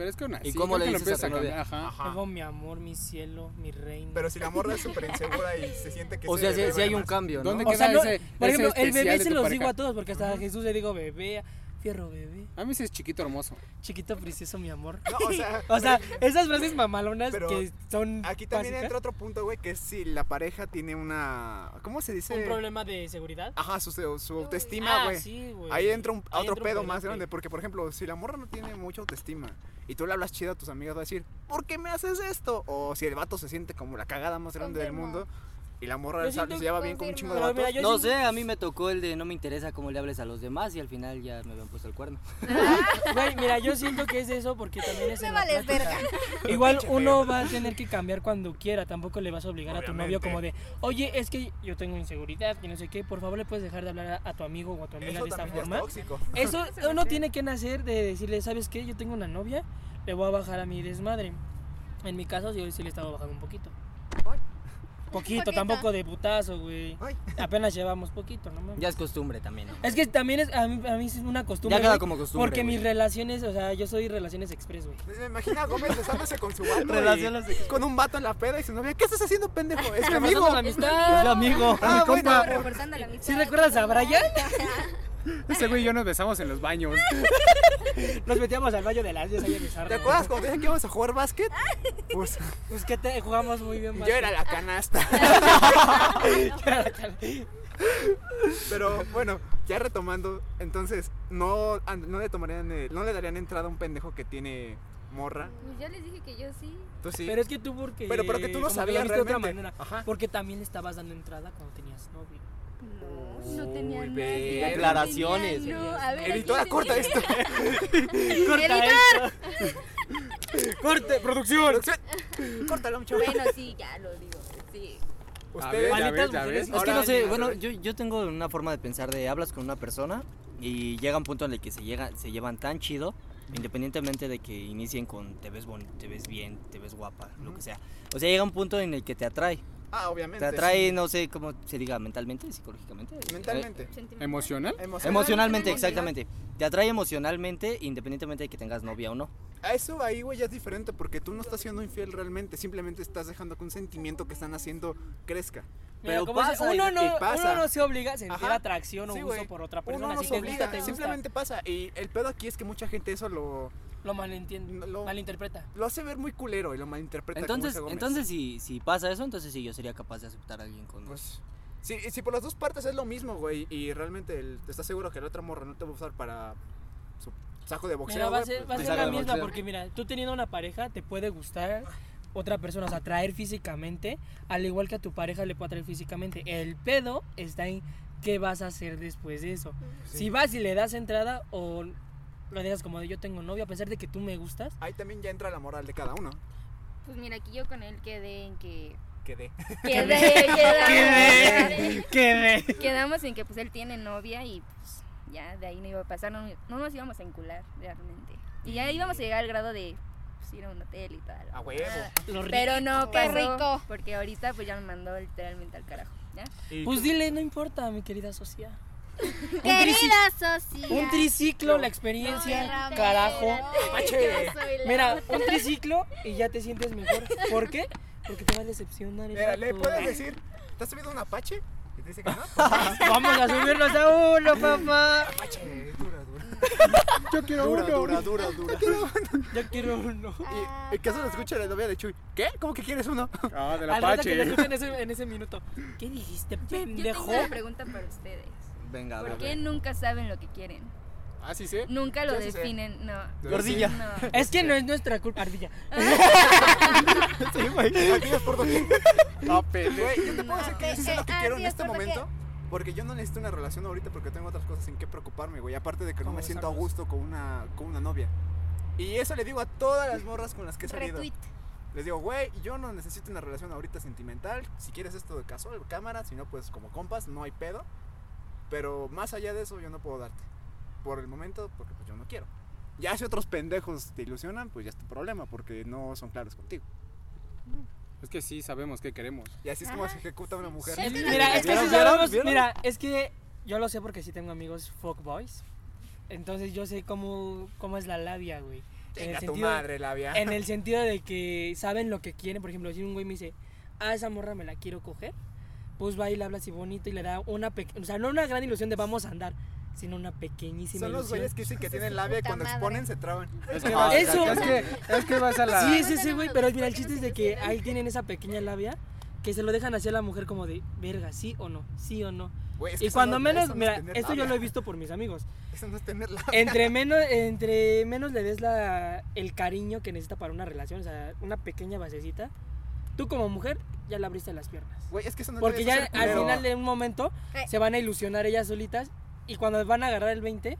Pero es que una, ¿Y sí, cómo le dices a tu novia? Ajá. Ajá. Digo mi amor, mi cielo, mi reina. Pero si la morra es súper insegura y se siente que O sea, si, hay un cambio, ¿no? ¿Dónde o sea, queda no- ese- por ese ejemplo, el bebé se los pareja? digo a todos porque hasta a Jesús le digo bebé, Fierro bebé. A mí sí es chiquito hermoso. Chiquito precioso, mi amor. No, o sea, O sea, esas frases mamalonas Pero que son aquí también básicas. entra otro punto, güey, que es si la pareja tiene una. ¿Cómo se dice? un problema de seguridad. Ajá, su, su autoestima, Ah, güey. sí, güey. Ahí entra un, Ahí otro entra pedo más grande, porque por ejemplo, si la morra no tiene mucha autoestima y tú le hablas chido a tus amigas, va a decir, ¿por qué me haces esto? O si el vato se siente como la cagada más grande del mundo y la morra siento se lleva bien con un chingo de vatos. mira, No sé, a mí me tocó el de no me interesa cómo le hables a los demás y al final ya me habían puesto el cuerno. Güey, mira, yo siento que es eso porque también es Me en la vales plática. Igual uno va a tener que cambiar cuando quiera, tampoco le vas a obligar a tu novio como de, oye, es que yo tengo inseguridad y no sé qué, por favor le puedes dejar de hablar a, a tu amigo o a tu amiga Eso de esta es forma. tóxico. Eso uno tiene que nacer de decirle, ¿sabes qué? Yo tengo una novia, le voy a bajar a mi desmadre. En mi caso, yo sí le estaba bajando un poquito. Poquito, Poquito. tampoco de putazo, güey. Ay. Apenas llevamos poquito, ¿no? Ya es costumbre también. ¿no? Es que también es, a mí, a mí es una costumbre. Ya queda como costumbre, Porque güey. mis relaciones, o sea, yo soy relaciones express, güey. Me imagino a Gómez besándose con su vato. Relaciones con un vato en la peda y su novia. ¿Qué estás haciendo, pendejo? Es mi amigo. la amistad. Es amigo. Ah, bueno. Reforzando la amistad. ¿Sí recuerdas a Brian? Ese güey y yo nos besamos en los baños. Nos metíamos al baño de las 10 ahí a besarnos. ¿Te acuerdas cuando dije que íbamos a jugar básquet? Pues Pues que te jugamos muy bien. yo era la canasta. la... Pero bueno, ya retomando, entonces no, no le tomarían, eh, no le darían entrada a un pendejo que tiene morra. Pues ya les dije que yo sí. Tú sí. Pero es que tú porque... Pero- pero que tú sabías lo viste de otra manera. Ajá. Porque también le estabas dando entrada cuando tenías novio. No, no tenía Uy, nadie. Declaraciones. No, a ver, Editora, corta tenía- esto. ¡Corta esto! ¡Corte! ¡Producción! Córtalo, mucho. Bueno, sí, ya lo digo. Sí. Ustedes. ya ves, ya ves. Es que no sé, bueno, yo, yo tengo una forma de pensar de hablas con una persona y llega un punto en el que se, llega, se llevan tan chido, independientemente de que inicien con te ves, bon- te ves bien, te ves guapa, lo que sea. O sea, llega un punto en el que te atrae. Ah, obviamente. Te atrae, no sé cómo se diga, mentalmente, psicológicamente. Mentalmente. Eh, Emocional. emocionalmente, exactamente. Te atrae emocionalmente, independientemente de que tengas novia o no. A eso ahí, güey, ya es diferente porque tú no estás siendo infiel realmente. Simplemente estás dejando que un sentimiento que están haciendo crezca. Mira, Pero como dice, pasa uno, y no, pasa. uno no se obliga a sentir Ajá. atracción o Sí, gusto por otra Uno persona. no si se te gusta, obliga, te gusta. simplemente pasa. Y el pedo aquí es que mucha gente eso lo, Lo malentiende, Lo- malinterpreta. lo hace ver muy culero y lo malinterpreta. Entonces, entonces si, si pasa eso, entonces sí, yo sería capaz de aceptar a alguien con... Pues, si, si por las dos partes es lo mismo, güey, y realmente el- te estás seguro que la otra morra no te va a usar para su saco de boxeo, Mira, va ser, pues, va a te ser la misma boxeo. porque mira, tú teniendo una pareja te puede gustar otra persona, o sea, atraer físicamente, al igual que a tu pareja le puede atraer físicamente. El pedo está en qué vas a hacer después de eso. sí. Si vas y le das entrada o lo dejas como de yo tengo novio, a pesar de que tú me gustas, Ahí también ya entra la moral de cada uno. Pues mira, aquí yo con él quedé en que. Quedé. Quedé, quedamos. ¿qué ve? Quedamos en que pues él tiene novia y pues ya de ahí no iba a pasar, no, no nos íbamos a encular realmente. Y ya íbamos a llegar al grado de pues, ir a un hotel y tal. A huevo. Lo rico. Pero no Qué pasó, rico. porque ahorita pues ya me mandó literalmente al carajo, ¿ya? Pues dile, no importa, mi querida socia. Un, Querida un triciclo, la experiencia, carajo. Yo soy la- Mira, un triciclo y ya te sientes mejor. ¿Por qué? Porque te va a decepcionar Mira, le puedes decir, ¿te has subido un Apache? Y te dice que no. Vamos a subirnos a uno, papá. Apache, dura, dura. Yo quiero Dura, uno. dura, dura, dura. Yo quiero uno. Y en caso lo escucha la novia de Chuy. ¿Qué? ¿Cómo que quieres uno? Ah, que lo Apache. escuchen en ese, en ese minuto. ¿Qué dijiste, Yo tengo pendejo? una pregunta para ustedes. Venga, a ¿Por ver. qué nunca saben lo que quieren? Ah, sí, sí. Nunca lo Yo sí sé. definen, no. Gordilla. No. Es que no es nuestra culpa, ardilla. Sí, güey. Aquí es por. Ah, pendejo. Güey, yo te puedo decir que sé lo que Ah, quiero sí, en es este momento. Porque yo no necesito una relación ahorita porque tengo otras cosas en que preocuparme, güey. Aparte de que no me siento a gusto con una, con una novia. Y eso le digo a todas las morras con las que he salido. Retweet. Les digo, güey, yo no necesito una relación ahorita sentimental. Si quieres esto de casual, cámara. Si no, pues como compas, no hay pedo. Pero más allá de eso, yo no puedo darte. Por el momento, porque pues yo no quiero. Ya si otros pendejos te ilusionan, pues ya es tu problema, porque no son claros contigo. Es que sí sabemos qué queremos. Y así es como se ejecuta una mujer. Es que- Mira, es que ¿Vieron, si vieron, sabemos, vieron? mira, es que yo lo sé porque sí tengo amigos fuckboys. Entonces yo sé cómo, cómo es la labia, güey. En el, tu sentido, madre, labia. en el sentido de que saben lo que quieren. Por ejemplo, si un güey me dice, ah, esa morra me la quiero coger, pues va y le habla así bonito y le da una pequeña, o sea, no una gran ilusión de vamos a andar, sino una pequeñísima Son los ilusión. güeyes que dicen que tienen labia y cuando madre. exponen se traban. Es que, vas, Eso. es que, es que vas a la... Sí, es ese güey, pero mira, el chiste es de que ahí tienen esa pequeña labia que se lo dejan hacia la mujer como de, verga, sí o no, sí o no. Güey, es que Y cuando no- menos, no es mira, tener esto yo labia. lo he visto por mis amigos. Eso no es tener labia. Entre menos, entre menos le des la, el cariño que necesita para una relación, o sea, una pequeña basecita, tú como mujer ya le abriste las piernas. Güey, es que eso no Porque ya al culero. final de un momento Eh. se van a ilusionar ellas solitas y cuando van a agarrar el 20,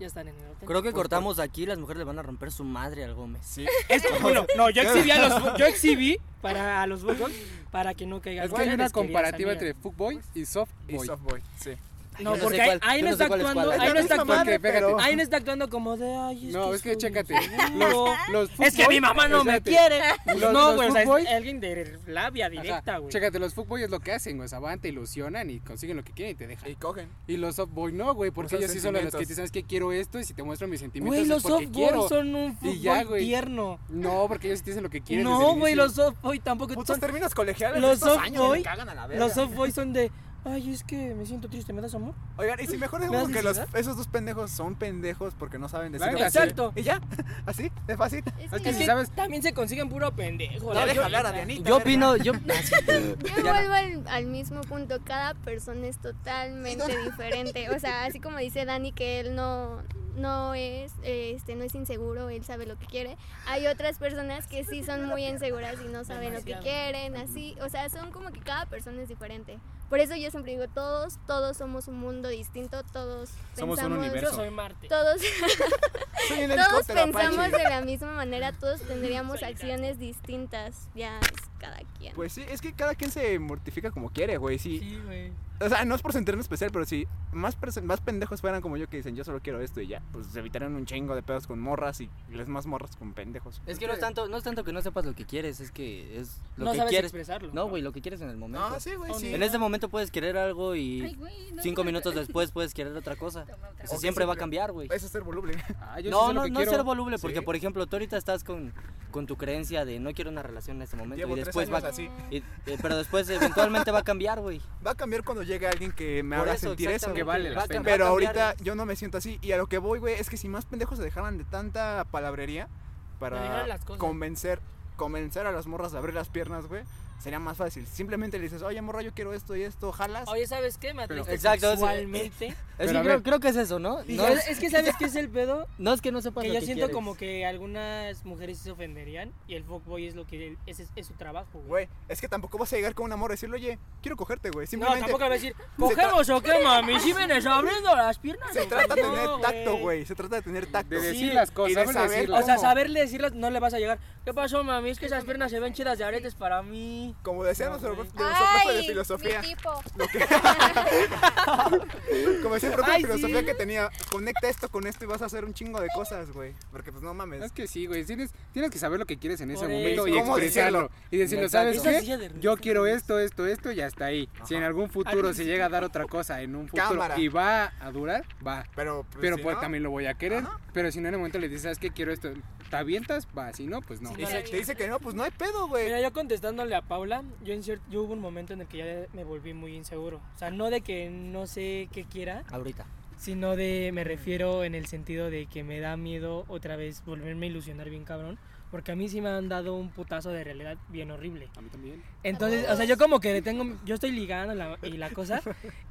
ya están en el hotel. Creo que cortamos aquí y las mujeres le van a romper su madre al Gómez. Sí. Es que, bueno, no, yo exhibí a los, yo exhibí para a los Bulldogs para que no caigan. Es que hay una comparativa entre fuckboy y Y softboy. softboy, sí. No, porque ahí, cuál- ahí yo no está actuando, ahí no está actuando, ahí no está actuando como de, ay, es No, que es que soy chécate. inseguro". Los, los Es que mi mamá no me quiere. Los- no, güey, o sea, es alguien de labia directa, Ajá, güey. Chécate, los fuckboy es lo que hacen, güey. O sea, van, te ilusionan y consiguen lo que quieren y te dejan. Y cogen. Y los softboy no, güey, porque ellos sí son los que dicen, ¿sabes qué? Quiero esto y si te muestro mis sentimientos Güey, los softboys son un fútbol tierno. No, porque ellos sí te dicen lo que quieren. No, güey, los softboy tampoco Putos son términos colegiales los estos años cagan a la verga. Los softboys son de, ay, es que me siento triste, ¿me das amor? Oigan, y si mejor ¿Me decimos das que los, esos dos pendejos son pendejos porque no saben decir quieren. Exacto. Y ya, así, de fácil. Es Es que Es si sabes, también se consiguen puro pendejo. La deja hablar a Dianita. Yo opino, yo... Yo vuelvo al, al mismo punto, cada persona es totalmente diferente. O sea, así como dice Dani que él no, no es, este, no es inseguro, él sabe lo que quiere. Hay otras personas que sí son muy inseguras y no saben lo que quieren, así. O sea, son como que cada persona es diferente. Por eso yo siempre digo, todos, todos somos un mundo distinto, todos Somos un pensamos, universo. Yo soy Marte. todos, Soy un todos pensamos Apache. de la misma manera, todos tendríamos acciones distintas, ya es cada quien. Pues sí, es que cada quien se mortifica como quiere, güey. Sí. Sí, güey. O sea, no es por sentirme especial, pero si más, más pendejos fueran como yo que dicen, yo solo quiero esto y ya, pues se evitarían un chingo de pedos con morras y les más morras con pendejos. Es que no es tanto, no es tanto que no sepas lo que quieres, es que es lo no que sabes quieres. expresarlo. No, güey, lo que quieres en el momento. Ah, sí, güey, sí. En ese momento puedes querer algo y Ay, güey, no, cinco no, minutos no. después puedes querer otra cosa. Otra Eso siempre va a cambiar, güey. Eso es ser voluble. ah, yo No, sé lo no, que no es quiero. ser voluble, porque Sí. por ejemplo, tú ahorita estás con, con tu creencia de no quiero una relación en este momento Llevo y tres después años va así. y- eh, pero después eventualmente va a cambiar, güey. Va a cambiar cuando llegue alguien que me haga sentir eso. Que vale la pena. Pero ahorita yo no me siento así. Y a lo que voy, güey, es que si más pendejos se dejaran de tanta palabrería para convencer, convencer a las morras de abrir las piernas, güey, sería más fácil. Simplemente le dices, oye, morra, yo quiero esto y esto, jalas. Oye, ¿sabes qué? Me atriste Exacto, es- sexualmente. Es Pero que a creo, creo que es eso, ¿no? Y No es, es que ¿sabes qué es el pedo? no es que no sepas Que lo yo que siento quieres. como que algunas mujeres se ofenderían y el fuckboy es lo que es, es su trabajo, güey. Güey, es que tampoco vas a llegar con una morra y decirle, oye, quiero cogerte, güey. No, Simplemente tampoco le a decir, ¿cogemos o qué, mami? Si vienes abriendo las piernas. se trata de qué?". tener No, tacto, güey. Se trata de tener tacto. De Sí, decir las y cosas, de saber saber decirlas. O sea, saberle decirlas no le vas a llegar. ¿Qué pasó, mami? Es que esas piernas se ven chidas de aretes para mí. Como decía nuestro, profe de filosofía. mi tipo. Lo que... Como decía el profe de filosofía sí. que tenía, conecta esto con esto y vas a hacer un chingo de cosas, güey. Porque pues no mames. Es que sí, güey. Tienes, tienes que saber lo que quieres en ese Por momento eso. y ¿Cómo expresarlo. Y decirlo. ¿sabes qué? Yo quiero esto, esto, esto y hasta ahí. Si en algún futuro se llega a dar otra cosa en un futuro Cámara. y va a durar, va. Pero, pues, Pero si pues no, también lo voy a querer. Ajá. Pero si no en el momento le dices, ¿sabes qué? Quiero esto. ¿Te avientas? Va. Si no, pues no. Te dice que no, pues no hay pedo, güey. Mira, yo contestándole a Paula, yo, en cier- yo hubo un momento en el que ya me volví muy inseguro. O sea, no de que no sé qué quiera, Ahorita. sino de, me refiero en el sentido de que me da miedo otra vez volverme a ilusionar bien cabrón. Porque a mí sí me han dado un putazo de realidad bien horrible. A mí también. Entonces, o sea, yo como que tengo, yo estoy ligando la- y la cosa,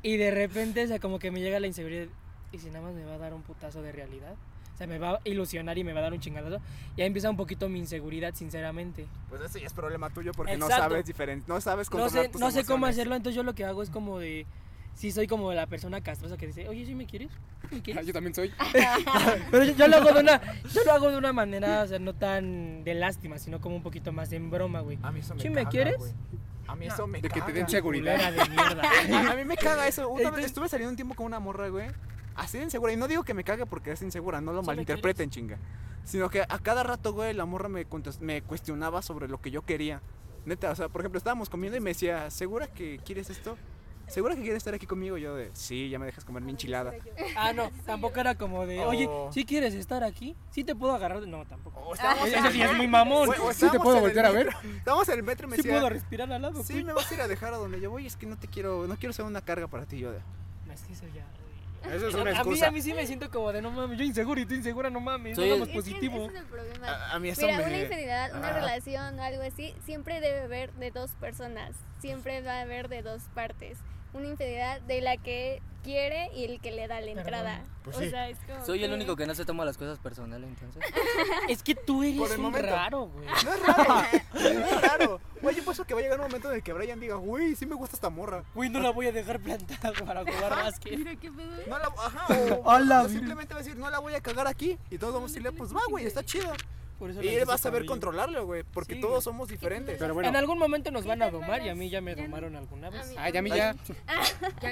y de repente, o sea, como que me llega la inseguridad, y si nada más me va a dar un putazo de realidad, o sea, me va a ilusionar y me va a dar un chingadazo, y ahí empieza un poquito mi inseguridad, sinceramente. Pues ese ya es problema tuyo porque no sabes diferente, no sabes No controlar sé, tus no sé cómo hacerlo, entonces yo lo que hago es como de, sí soy como la persona castrosa que dice, oye, ¿sí me quieres? ¿Sí me Ah, quieres? Yo también soy. Pero yo, yo lo hago de una, yo lo hago de una manera, o sea, no tan de lástima, sino como un poquito más en broma, güey. A mí eso me ¿Sí me caga, quieres? A mí eso me De que te caga. den seguridad. Culera de mierda. A, a mí me caga eso. Una vez estuve saliendo un tiempo con una morra, güey. Así de insegura. Y no digo que me cague porque es insegura, no lo ¿Sí me malinterpreten, chinga. Sino que a cada rato, güey, la morra me, me cuestionaba sobre lo que yo quería. Neta, o sea, por ejemplo, estábamos comiendo y me decía, ¿segura que quieres esto? ¿Segura que quieres estar aquí conmigo? Yo de, sí, ya me dejas comer mi enchilada. Ah, no, tampoco era como de, oye, Oh. ¿sí quieres estar aquí? ¿Sí te puedo agarrar? de-?" No, tampoco. O Eso sí es muy mamón. Güey, o ¿Sí te puedo voltear a ver? Estábamos en el metro y me ¿Sí decía, puedo respirar al lado? sí, me vas a ir a dejar a donde yo voy. Es que no te quiero, no quiero ser una carga para ti. Yo de, Es que eso ya. Eso es una A mí, excusa. a mí sí me siento como de no mames, yo inseguro y tú insegura, no mames, Soy no el- vamos Es que positivo. ese es el problema. A, a mí eso Mira, me... una infidelidad, una Ah. relación o algo así, siempre debe haber de dos personas. Siempre va a haber de dos partes. Una infidelidad de la que quiere y el que le da la entrada. Pues o sí. sea, es como Soy el que- único que no se toma las cosas personales, entonces. Es que tú eres Por el un momento. raro, güey. No es raro, no es raro. Güey, yo pienso que va a llegar un momento en el que Brian diga, güey, sí me gusta esta morra. Güey, no la voy a dejar plantada para jugar básquet. No la, ajá, o, Hola, o mira. simplemente va a decir, no la voy a cagar aquí. Y todos vamos a decirle, pues va, güey, está chido. Por eso Y la él va a saber controlarlo, güey, porque Sí. todos somos diferentes. Pero bueno, En algún momento nos van a domar y a mí ya me domaron alguna vez. ay, ya a mí ya.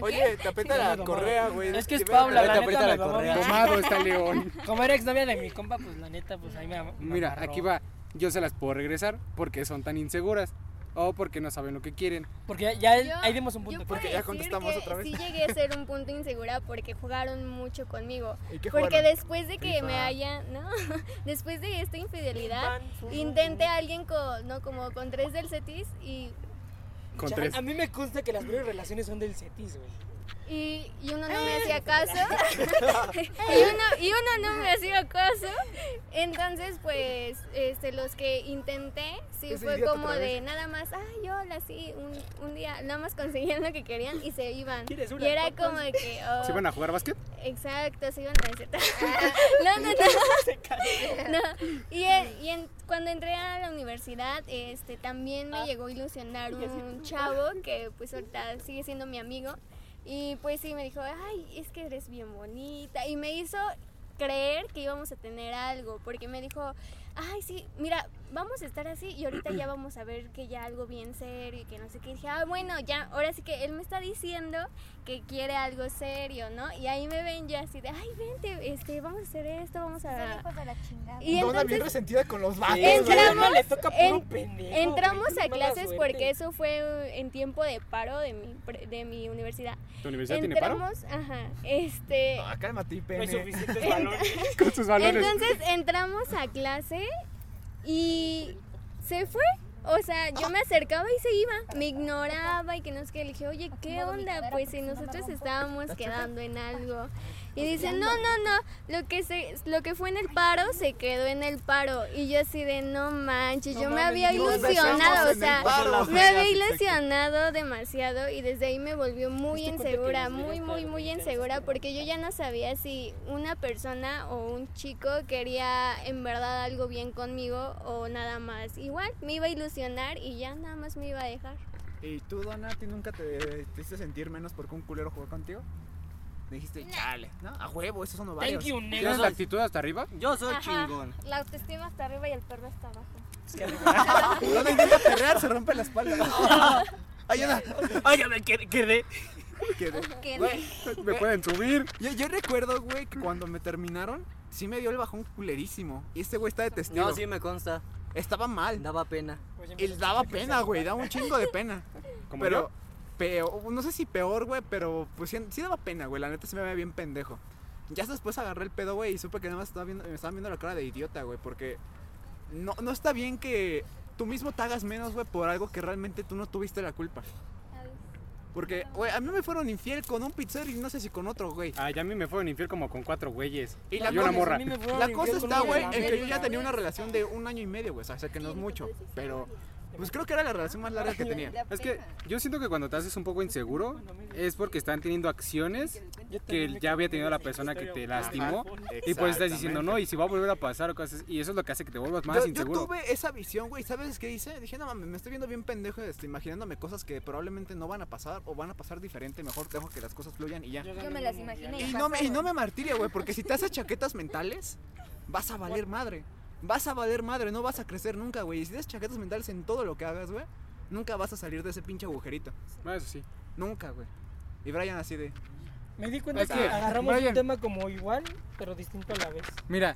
Oye, te aprieta Sí, la domaron. correa, güey. Es que es Paula, la neta la me domó correa. bien. Tomado está León. Como era exnovia de mi compa, pues la neta, pues ahí me me Mira, amarró. aquí va. Yo se las puedo regresar porque son tan inseguras. O porque no saben lo que quieren. Porque ya, ya Yo- ahí dimos un punto. Porque ya contestamos otra vez. Sí llegué a ser un punto insegura porque jugaron mucho conmigo. ¿Y qué Porque después de que FIFA. me hayan, ¿no? Después de esta infidelidad, intenté a alguien con, no, como con tres del cetis y, Con Ya, tres. A mí me consta que las primeras relaciones son del cetis, güey. Y, y uno no me hacía caso. y, uno, y uno no me hacía caso. Entonces, pues, este, los que intenté, sí Ese fue como de vez. nada más, ay, hola, sí, un, un día, nada más conseguían lo que querían y se iban. ¿Quieres Y era como de que, oh, ¿Se van a jugar básquet? Exacto, se iban a decir. no, no, no. no. Y, en- y en- cuando entré a la universidad, este, también me llegó a ilusionar un chavo que pues ahorita sigue siendo mi amigo. Y pues sí, me dijo, ay, es que eres bien bonita. Y me hizo creer que íbamos a tener algo, porque me dijo, ay, sí, mira, vamos a estar así y ahorita ya vamos a ver que ya algo bien serio y que no sé qué. Y dije, ah, bueno, ya, ahora sí que él me está diciendo que quiere algo serio, ¿no? Y ahí me ven ya así de, ay, vente, este, vamos a hacer esto, vamos Son a... hijos de la chingada. Y Donna bien entonces resentida con los vatos. entramos, le toca puro en- pendejo, entramos a clases suerte. porque eso fue en tiempo de paro de mi, pre- de mi universidad. ¿Tu universidad tiene paro? Entramos, ajá, este... Ah, cálmate, No hay pene. suficientes balones. Con sus balones. Entonces entramos a clase y se fue. O sea, yo me acercaba y se iba, me ignoraba y que no sé qué. Le dije, oye, ¿qué onda? Pues si nosotros estábamos quedando en algo. Y dice, no, no, no, lo que, se, lo que fue en el paro se quedó en el paro. Y yo así de, no manches, No yo me había ilusionado, o sea, paro. me había ilusionado demasiado y desde ahí me volvió muy ¿Te diste cuenta que insegura, muy, muy, muy insegura porque yo ya no sabía si una persona o un chico quería en verdad algo bien conmigo o nada más. Igual me iba a ilusionar y ya nada más me iba a dejar. ¿Y tú, Donna, a ti nunca te, te hiciste sentir menos porque un culero jugó contigo? Dijiste, chale, ¿no? A huevo, esos son ovarios. Thank you, ¿Tienes negro. la actitud hasta arriba? Yo soy Ajá, chingón. La autoestima está arriba y el perro está abajo. Donna intenta perrear, se rompe la espalda. Ayuda. Ay, ya me quedé. quedé. Quedé. Que Güey, Me pueden subir. yo, yo recuerdo, güey, que cuando me terminaron, sí me dio el bajón culerísimo. Y este güey está de testigo. No, sí me consta. Estaba mal. Daba pena. Él daba pena, güey, daba un chingo de pena. Como pero, yo. Peor, no sé si peor, güey, pero pues sí, sí daba pena, güey. La neta se me veía bien pendejo. Ya después agarré el pedo, güey, y supe que nada más estaba viendo, me estaban viendo la cara de idiota, güey, porque no, no está bien que tú mismo te hagas menos, güey, por algo que realmente tú no tuviste la culpa. Porque, güey, a mí me fueron infiel con un pizzero y no sé si con otro, güey. Ay, a mí me fueron infiel como con cuatro güeyes. Y Y, la una cosa- morra. La cosa está, güey, en que yo ya tenía una relación de un año y medio, güey, o sea, que no es mucho, pero pues creo que era la relación más larga que tenía. Es que yo siento que cuando te haces un poco inseguro es porque están teniendo acciones que ya había tenido la persona que te lastimó y pues estás diciendo no y si va a volver a pasar o cosas y eso es lo que hace que te vuelvas más Yo, yo inseguro. tuve esa visión, güey. ¿Sabes qué hice? Dije, no mames, me estoy viendo bien pendejo, este, imaginándome cosas que probablemente no van a pasar o van a pasar diferente. Mejor dejo que las cosas fluyan y ya. Yo me las imaginé. Y no, me, y no me martirio, güey, porque si te haces chaquetas mentales, vas a valer madre. Vas a valer madre, no vas a crecer nunca, güey. Y si haces chaquetas mentales en todo lo que hagas, güey, nunca vas a salir de ese pinche agujerito. Ah, Eso sí. Nunca, güey. Y Brian así de... Me di cuenta Es que que, agarramos Brian- un tema como igual, pero distinto a la vez. Mira,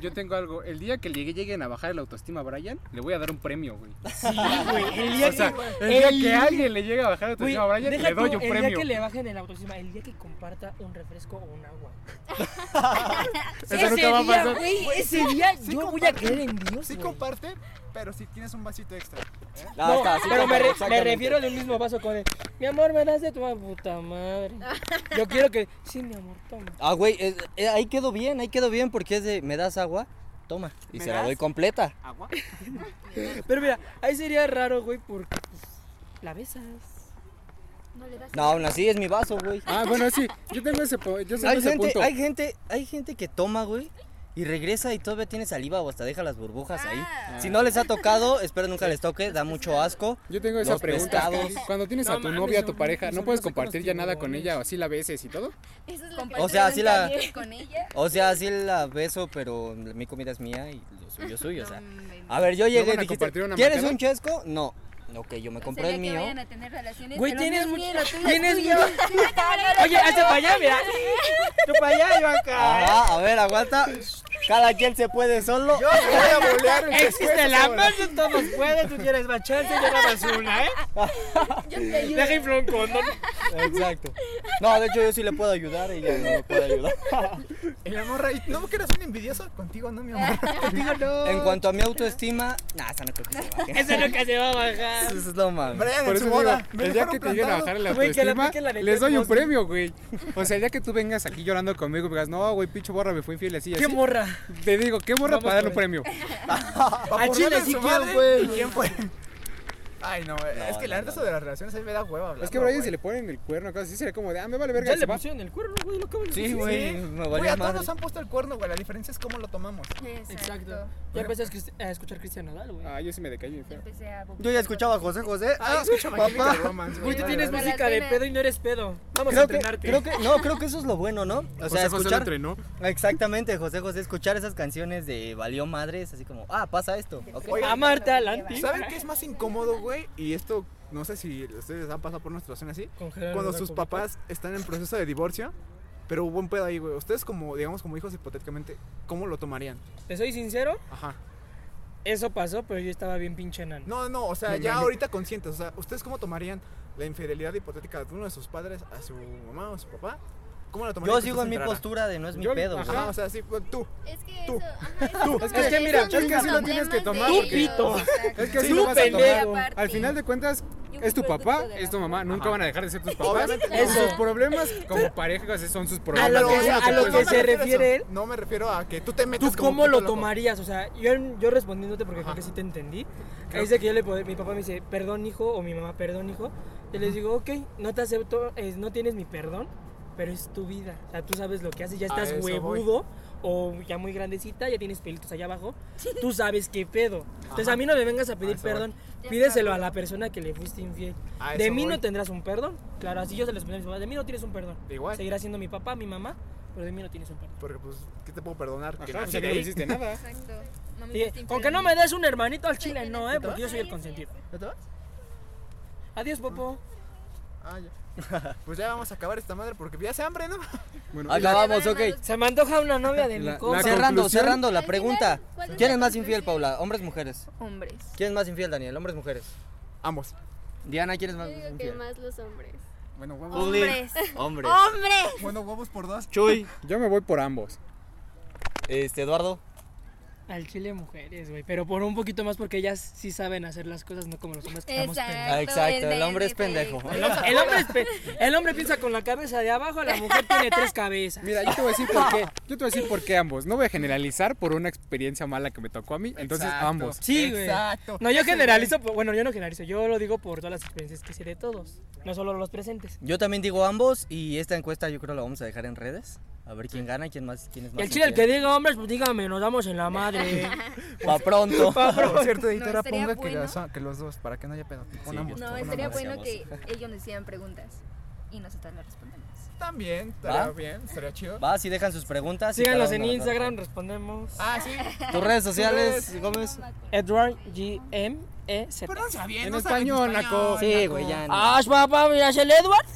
yo tengo algo. El día que llegue, lleguen a bajar la autoestima a Brian, le voy a dar un premio, güey. Sí, güey. El día O sea, que, el día el- que alguien le llegue a bajar la güey, autoestima a Brian, le doy tú, un El día premio. que le bajen el autoestima, el día que comparta un refresco o un agua. Eso nunca va a día, güey, ese día Sí yo voy a creer en Dios, Sí güey. comparte, pero si tienes un vasito extra. Ah, No, está, pero me, re- me exactamente. refiero del mismo vaso con el. Mi amor, me das de tu puta madre. Yo quiero que. Sí, mi amor, toma. Ah, güey, eh, eh, ahí quedó bien, ahí quedó bien porque es de, ¿me das agua? Toma. Y ¿Me se la doy completa. ¿Agua? Pero mira, ahí sería raro, güey, porque pues, la besas. No le das No, aún así es mi vaso, güey. Ah, bueno, sí. Yo tengo ese, po- yo tengo Hay ese gente, punto. hay gente, hay gente que toma, güey, y regresa y todavía tiene saliva o hasta deja las burbujas ahí. Ah. Si no les ha tocado, espero nunca les toque, da mucho asco. Yo tengo esa Los pregunta. pescados. Cuando tienes No a tu mames, novia, a tu son- pareja, son ¿no puedes compartir ya nada con ella o así la beses y todo? Eso es lo que O sea, un sí la- con ella. O sea, sí la beso, pero mi comida es mía y lo suyo es suyo, o sea. No, A ver, yo llegué van y a dijiste, compartir una ¿quieres un chesco? No. Ok, yo me O compré sea, el que mío. vayan a tener relaciones. Güey, tienes mucho- tienes tuyo. Oye, hazte para allá, mira. Tú para allá, yo acá. A ver, aguanta. Cada quien se puede solo. Yo te voy a bolear Existe la mano, todos pueden. Tú quieres más chance, yo nada más una, ¿eh? Deja inflar un condón. Exacto. No, de hecho yo sí le puedo ayudar y ella no me puede ayudar. Y la morra, ¿y no que eres un envidioso? Contigo no, mi amor. Contigo no. En cuanto a mi autoestima, nah, esa no creo que se baje. Eso nunca se va a bajar. Eso es lo malo. Brian, Por en su eso digo, boda. el día que te lleguen a bajar la Güey, que le autoestima, apliquen la de les doy un premio, güey. O sea, el día que tú vengas aquí llorando conmigo y digas, no, güey, pinche borra, me fue infiel así, ¿Qué así. morra? Te digo, ¿qué borra Vamos para darle un por premio? A Chile sí quiero, güey. ¿Y quién fue? Ay, no, es que la neta no. eso de las relaciones a mí me da hueva hablar. Es que a Brian se le ponen el cuerno, cosas así, sería como de, ah, me vale verga, Ya se le va. pusieron el cuerno, güey, lo acabo de Sí, decir. güey, me Güey, valía a todos madre. nos han puesto el cuerno, güey. La diferencia es cómo lo tomamos. Exacto. Ya empecé a a escuchar Cristian Nodal, güey. Ah, yo sí me decaí bien feo. Empecé a Yo ya escuchaba a José José. Ah, escucha My Chemical Romance, Güey, tú tienes música de pedo y no eres pedo. Vamos a Creo que, entrenarte. creo que, no, creo que eso es lo bueno, ¿no? O sea, José José lo escuchar. entrenó. Exactamente, José José, escuchar esas canciones de valió madres, así como, ah, pasa esto. ok. Oigan, Amarte adelante. ¿Saben qué es más incómodo, güey? Y esto, no sé si ustedes han pasado por una situación así. Cuando sus papás están en proceso de divorcio, pero hubo un pedo ahí, güey. Ustedes como, digamos, como hijos hipotéticamente, ¿cómo lo tomarían? Te soy sincero, Ajá. eso pasó, pero yo estaba bien pinche enano. No, no, o sea, No ya ahorita conscientes, o sea, ¿ustedes cómo tomarían la infidelidad hipotética de uno de sus padres a su mamá o a su papá? ¿Cómo tomarían? Yo si sigo en mi postura de no es mi Yo- pedo. ajá. güey. O sea, sí, pues, tú. Es que Tú. eso, ajá, eso- Tú. Es que, mira, es que así lo tienes que tomar. Porque- de Pito. Es que así Tú, lo vas a tomar. pendejo. Al final de cuentas, es tu papá, es tu mamá. Nunca Ajá. van a dejar de ser tus papás. Obviamente no. Eso. Sus problemas como pareja son sus problemas. lo que, a lo que me se refiero a refiere eso. él, No me refiero a que tú te metes ¿tú como cómo lo loco. tomarías? O sea, yo, yo respondiéndote porque creo que sí te entendí. Es de que yo le pod- mi papá me dice, perdón hijo, o mi mamá, perdón hijo. Yo les digo, ok, no te acepto, no tienes mi perdón, pero es tu vida. O sea, tú sabes lo que haces, ya estás voy. huevudo o ya muy grandecita, ya tienes pelitos allá abajo. Tú sabes qué pedo. Entonces a mí no me vengas a pedir eso voy. perdón. Pídeselo a la persona que le fuiste infiel. A De mí voy. no tendrás un perdón. Claro, así yo se los pongo a mis papás. De mí no tienes un perdón. Igual. Seguirás siendo mi papá, mi mamá, pero de mí no tienes un perdón. Porque, pues, ¿qué te puedo perdonar? Que Ajá, o sea, que no ahí. hiciste nada. Exacto. No me Sí, con que no me des un hermanito al chile, no, eh, porque yo soy el consentido. ¿Ya te vas? Adiós, Popo. Ah, ya. Pues ya vamos a acabar esta madre porque ya se hambre, ¿no? Bueno, Acabamos, ok. Se me antoja una novia de La- mi compa. Cerrando, cerrando la pregunta. final, ¿cuál es ¿Quién es más infiel? Paula? ¿Hombres, mujeres? Hombres. ¿Quién es más infiel, Daniel? ¿Hombres, mujeres? Ambos. Diana, ¿quién es más Yo digo que infiel? más los hombres. Bueno, huevos. Hombres. Hombres. ¡Hombres! Bueno, huevos por dos. Chuy. yo me voy por ambos. Este, Eduardo. Al chile mujeres, güey. Pero por un poquito más porque ellas sí saben hacer las cosas, no como los hombres que estamos pendejos. Ah, exacto, el hombre es pendejo. El hombre, el hombre es pe- el hombre piensa con la cabeza de abajo, la mujer tiene tres cabezas. Mira, yo te voy a decir por qué. Yo te voy a decir por qué ambos. No voy a generalizar por una experiencia mala que me tocó a mí. Entonces, Exacto. ambos. Sí, güey. Exacto. No, yo generalizo, bueno, yo no generalizo, yo lo digo por todas las experiencias que sé de todos, no solo los presentes. Yo también digo ambos y esta encuesta yo creo la vamos a dejar en redes. A ver quién gana y quién más, quién es Y más el chile, el que diga hombres, pues dígame, nos damos en la madre. Pa' pronto. Por cierto, editora, estaría ponga que, los, que los dos, para que no haya pedo. Sí. No, estaría bueno que ellos nos hicieran preguntas y nosotras las respondemos. También, estaría ¿Va? bien, estaría chido. Va, si dejan sus preguntas. Síganos en Instagram, respondemos. Ah, sí. Tus redes sociales, Gómez. Edward G M E. Pronuncia bien, En no español, Naco. Sí, güey, ya. no. Ah, papá, mira, es el Edward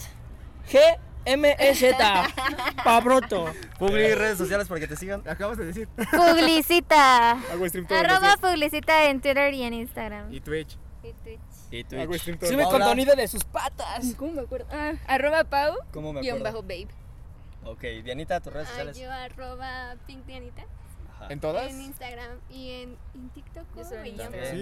G M E Z. Pa pronto. Publi redes sociales para que te sigan. Acabas de decir. Publicita. Hago stream todos los Arroba días. publicita en Twitter y en Instagram. Y Twitch. Y Twitch. Y tú. Hago stream todos Sube los contenido de sus patas. ¿Cómo me acuerdo? Ah, arroba Pau ¿Cómo me guion bajo babe. Ok, Dianita, tus redes Ah, sociales. yo arroba Pink Dianita. Ajá. ¿En todas? En Instagram y en, en TikTok. Sí.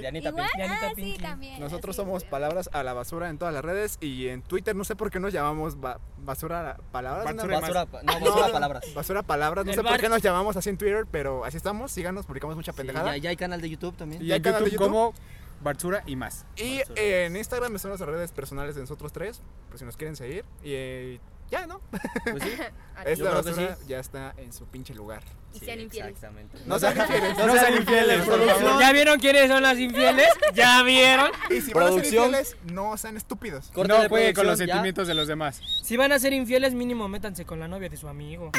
Dianita Igual, Pinky. Dianita ah, sí, Pinky. también. Nosotros así. somos palabras a la basura en todas las redes y en Twitter no sé por qué nos llamamos ba- basura a la- palabras. ¿no? Basura Basura, no, basura no, palabras. Basura palabras, no El sé por qué nos llamamos así en Twitter, pero así estamos, síganos, publicamos mucha Sí, pendejada. ya, ya hay canal de YouTube también. Y ¿Ya hay canal de YouTube como Barsura y más. Y en Instagram son las redes personales de nosotros tres, por si nos quieren seguir. Y eh, ya, ¿no? Pues sí. Esta basura sí. ya está en su pinche lugar. Y Sí, sean infieles. Exactamente. No sean infieles. No sean infieles, por favor. ¿Ya vieron quiénes son las infieles? ¿Ya vieron? Y si van a ser infieles, no sean estúpidos. Corte No juegue con los ya. sentimientos de los demás. Si van a ser infieles, mínimo métanse con la novia de su amigo.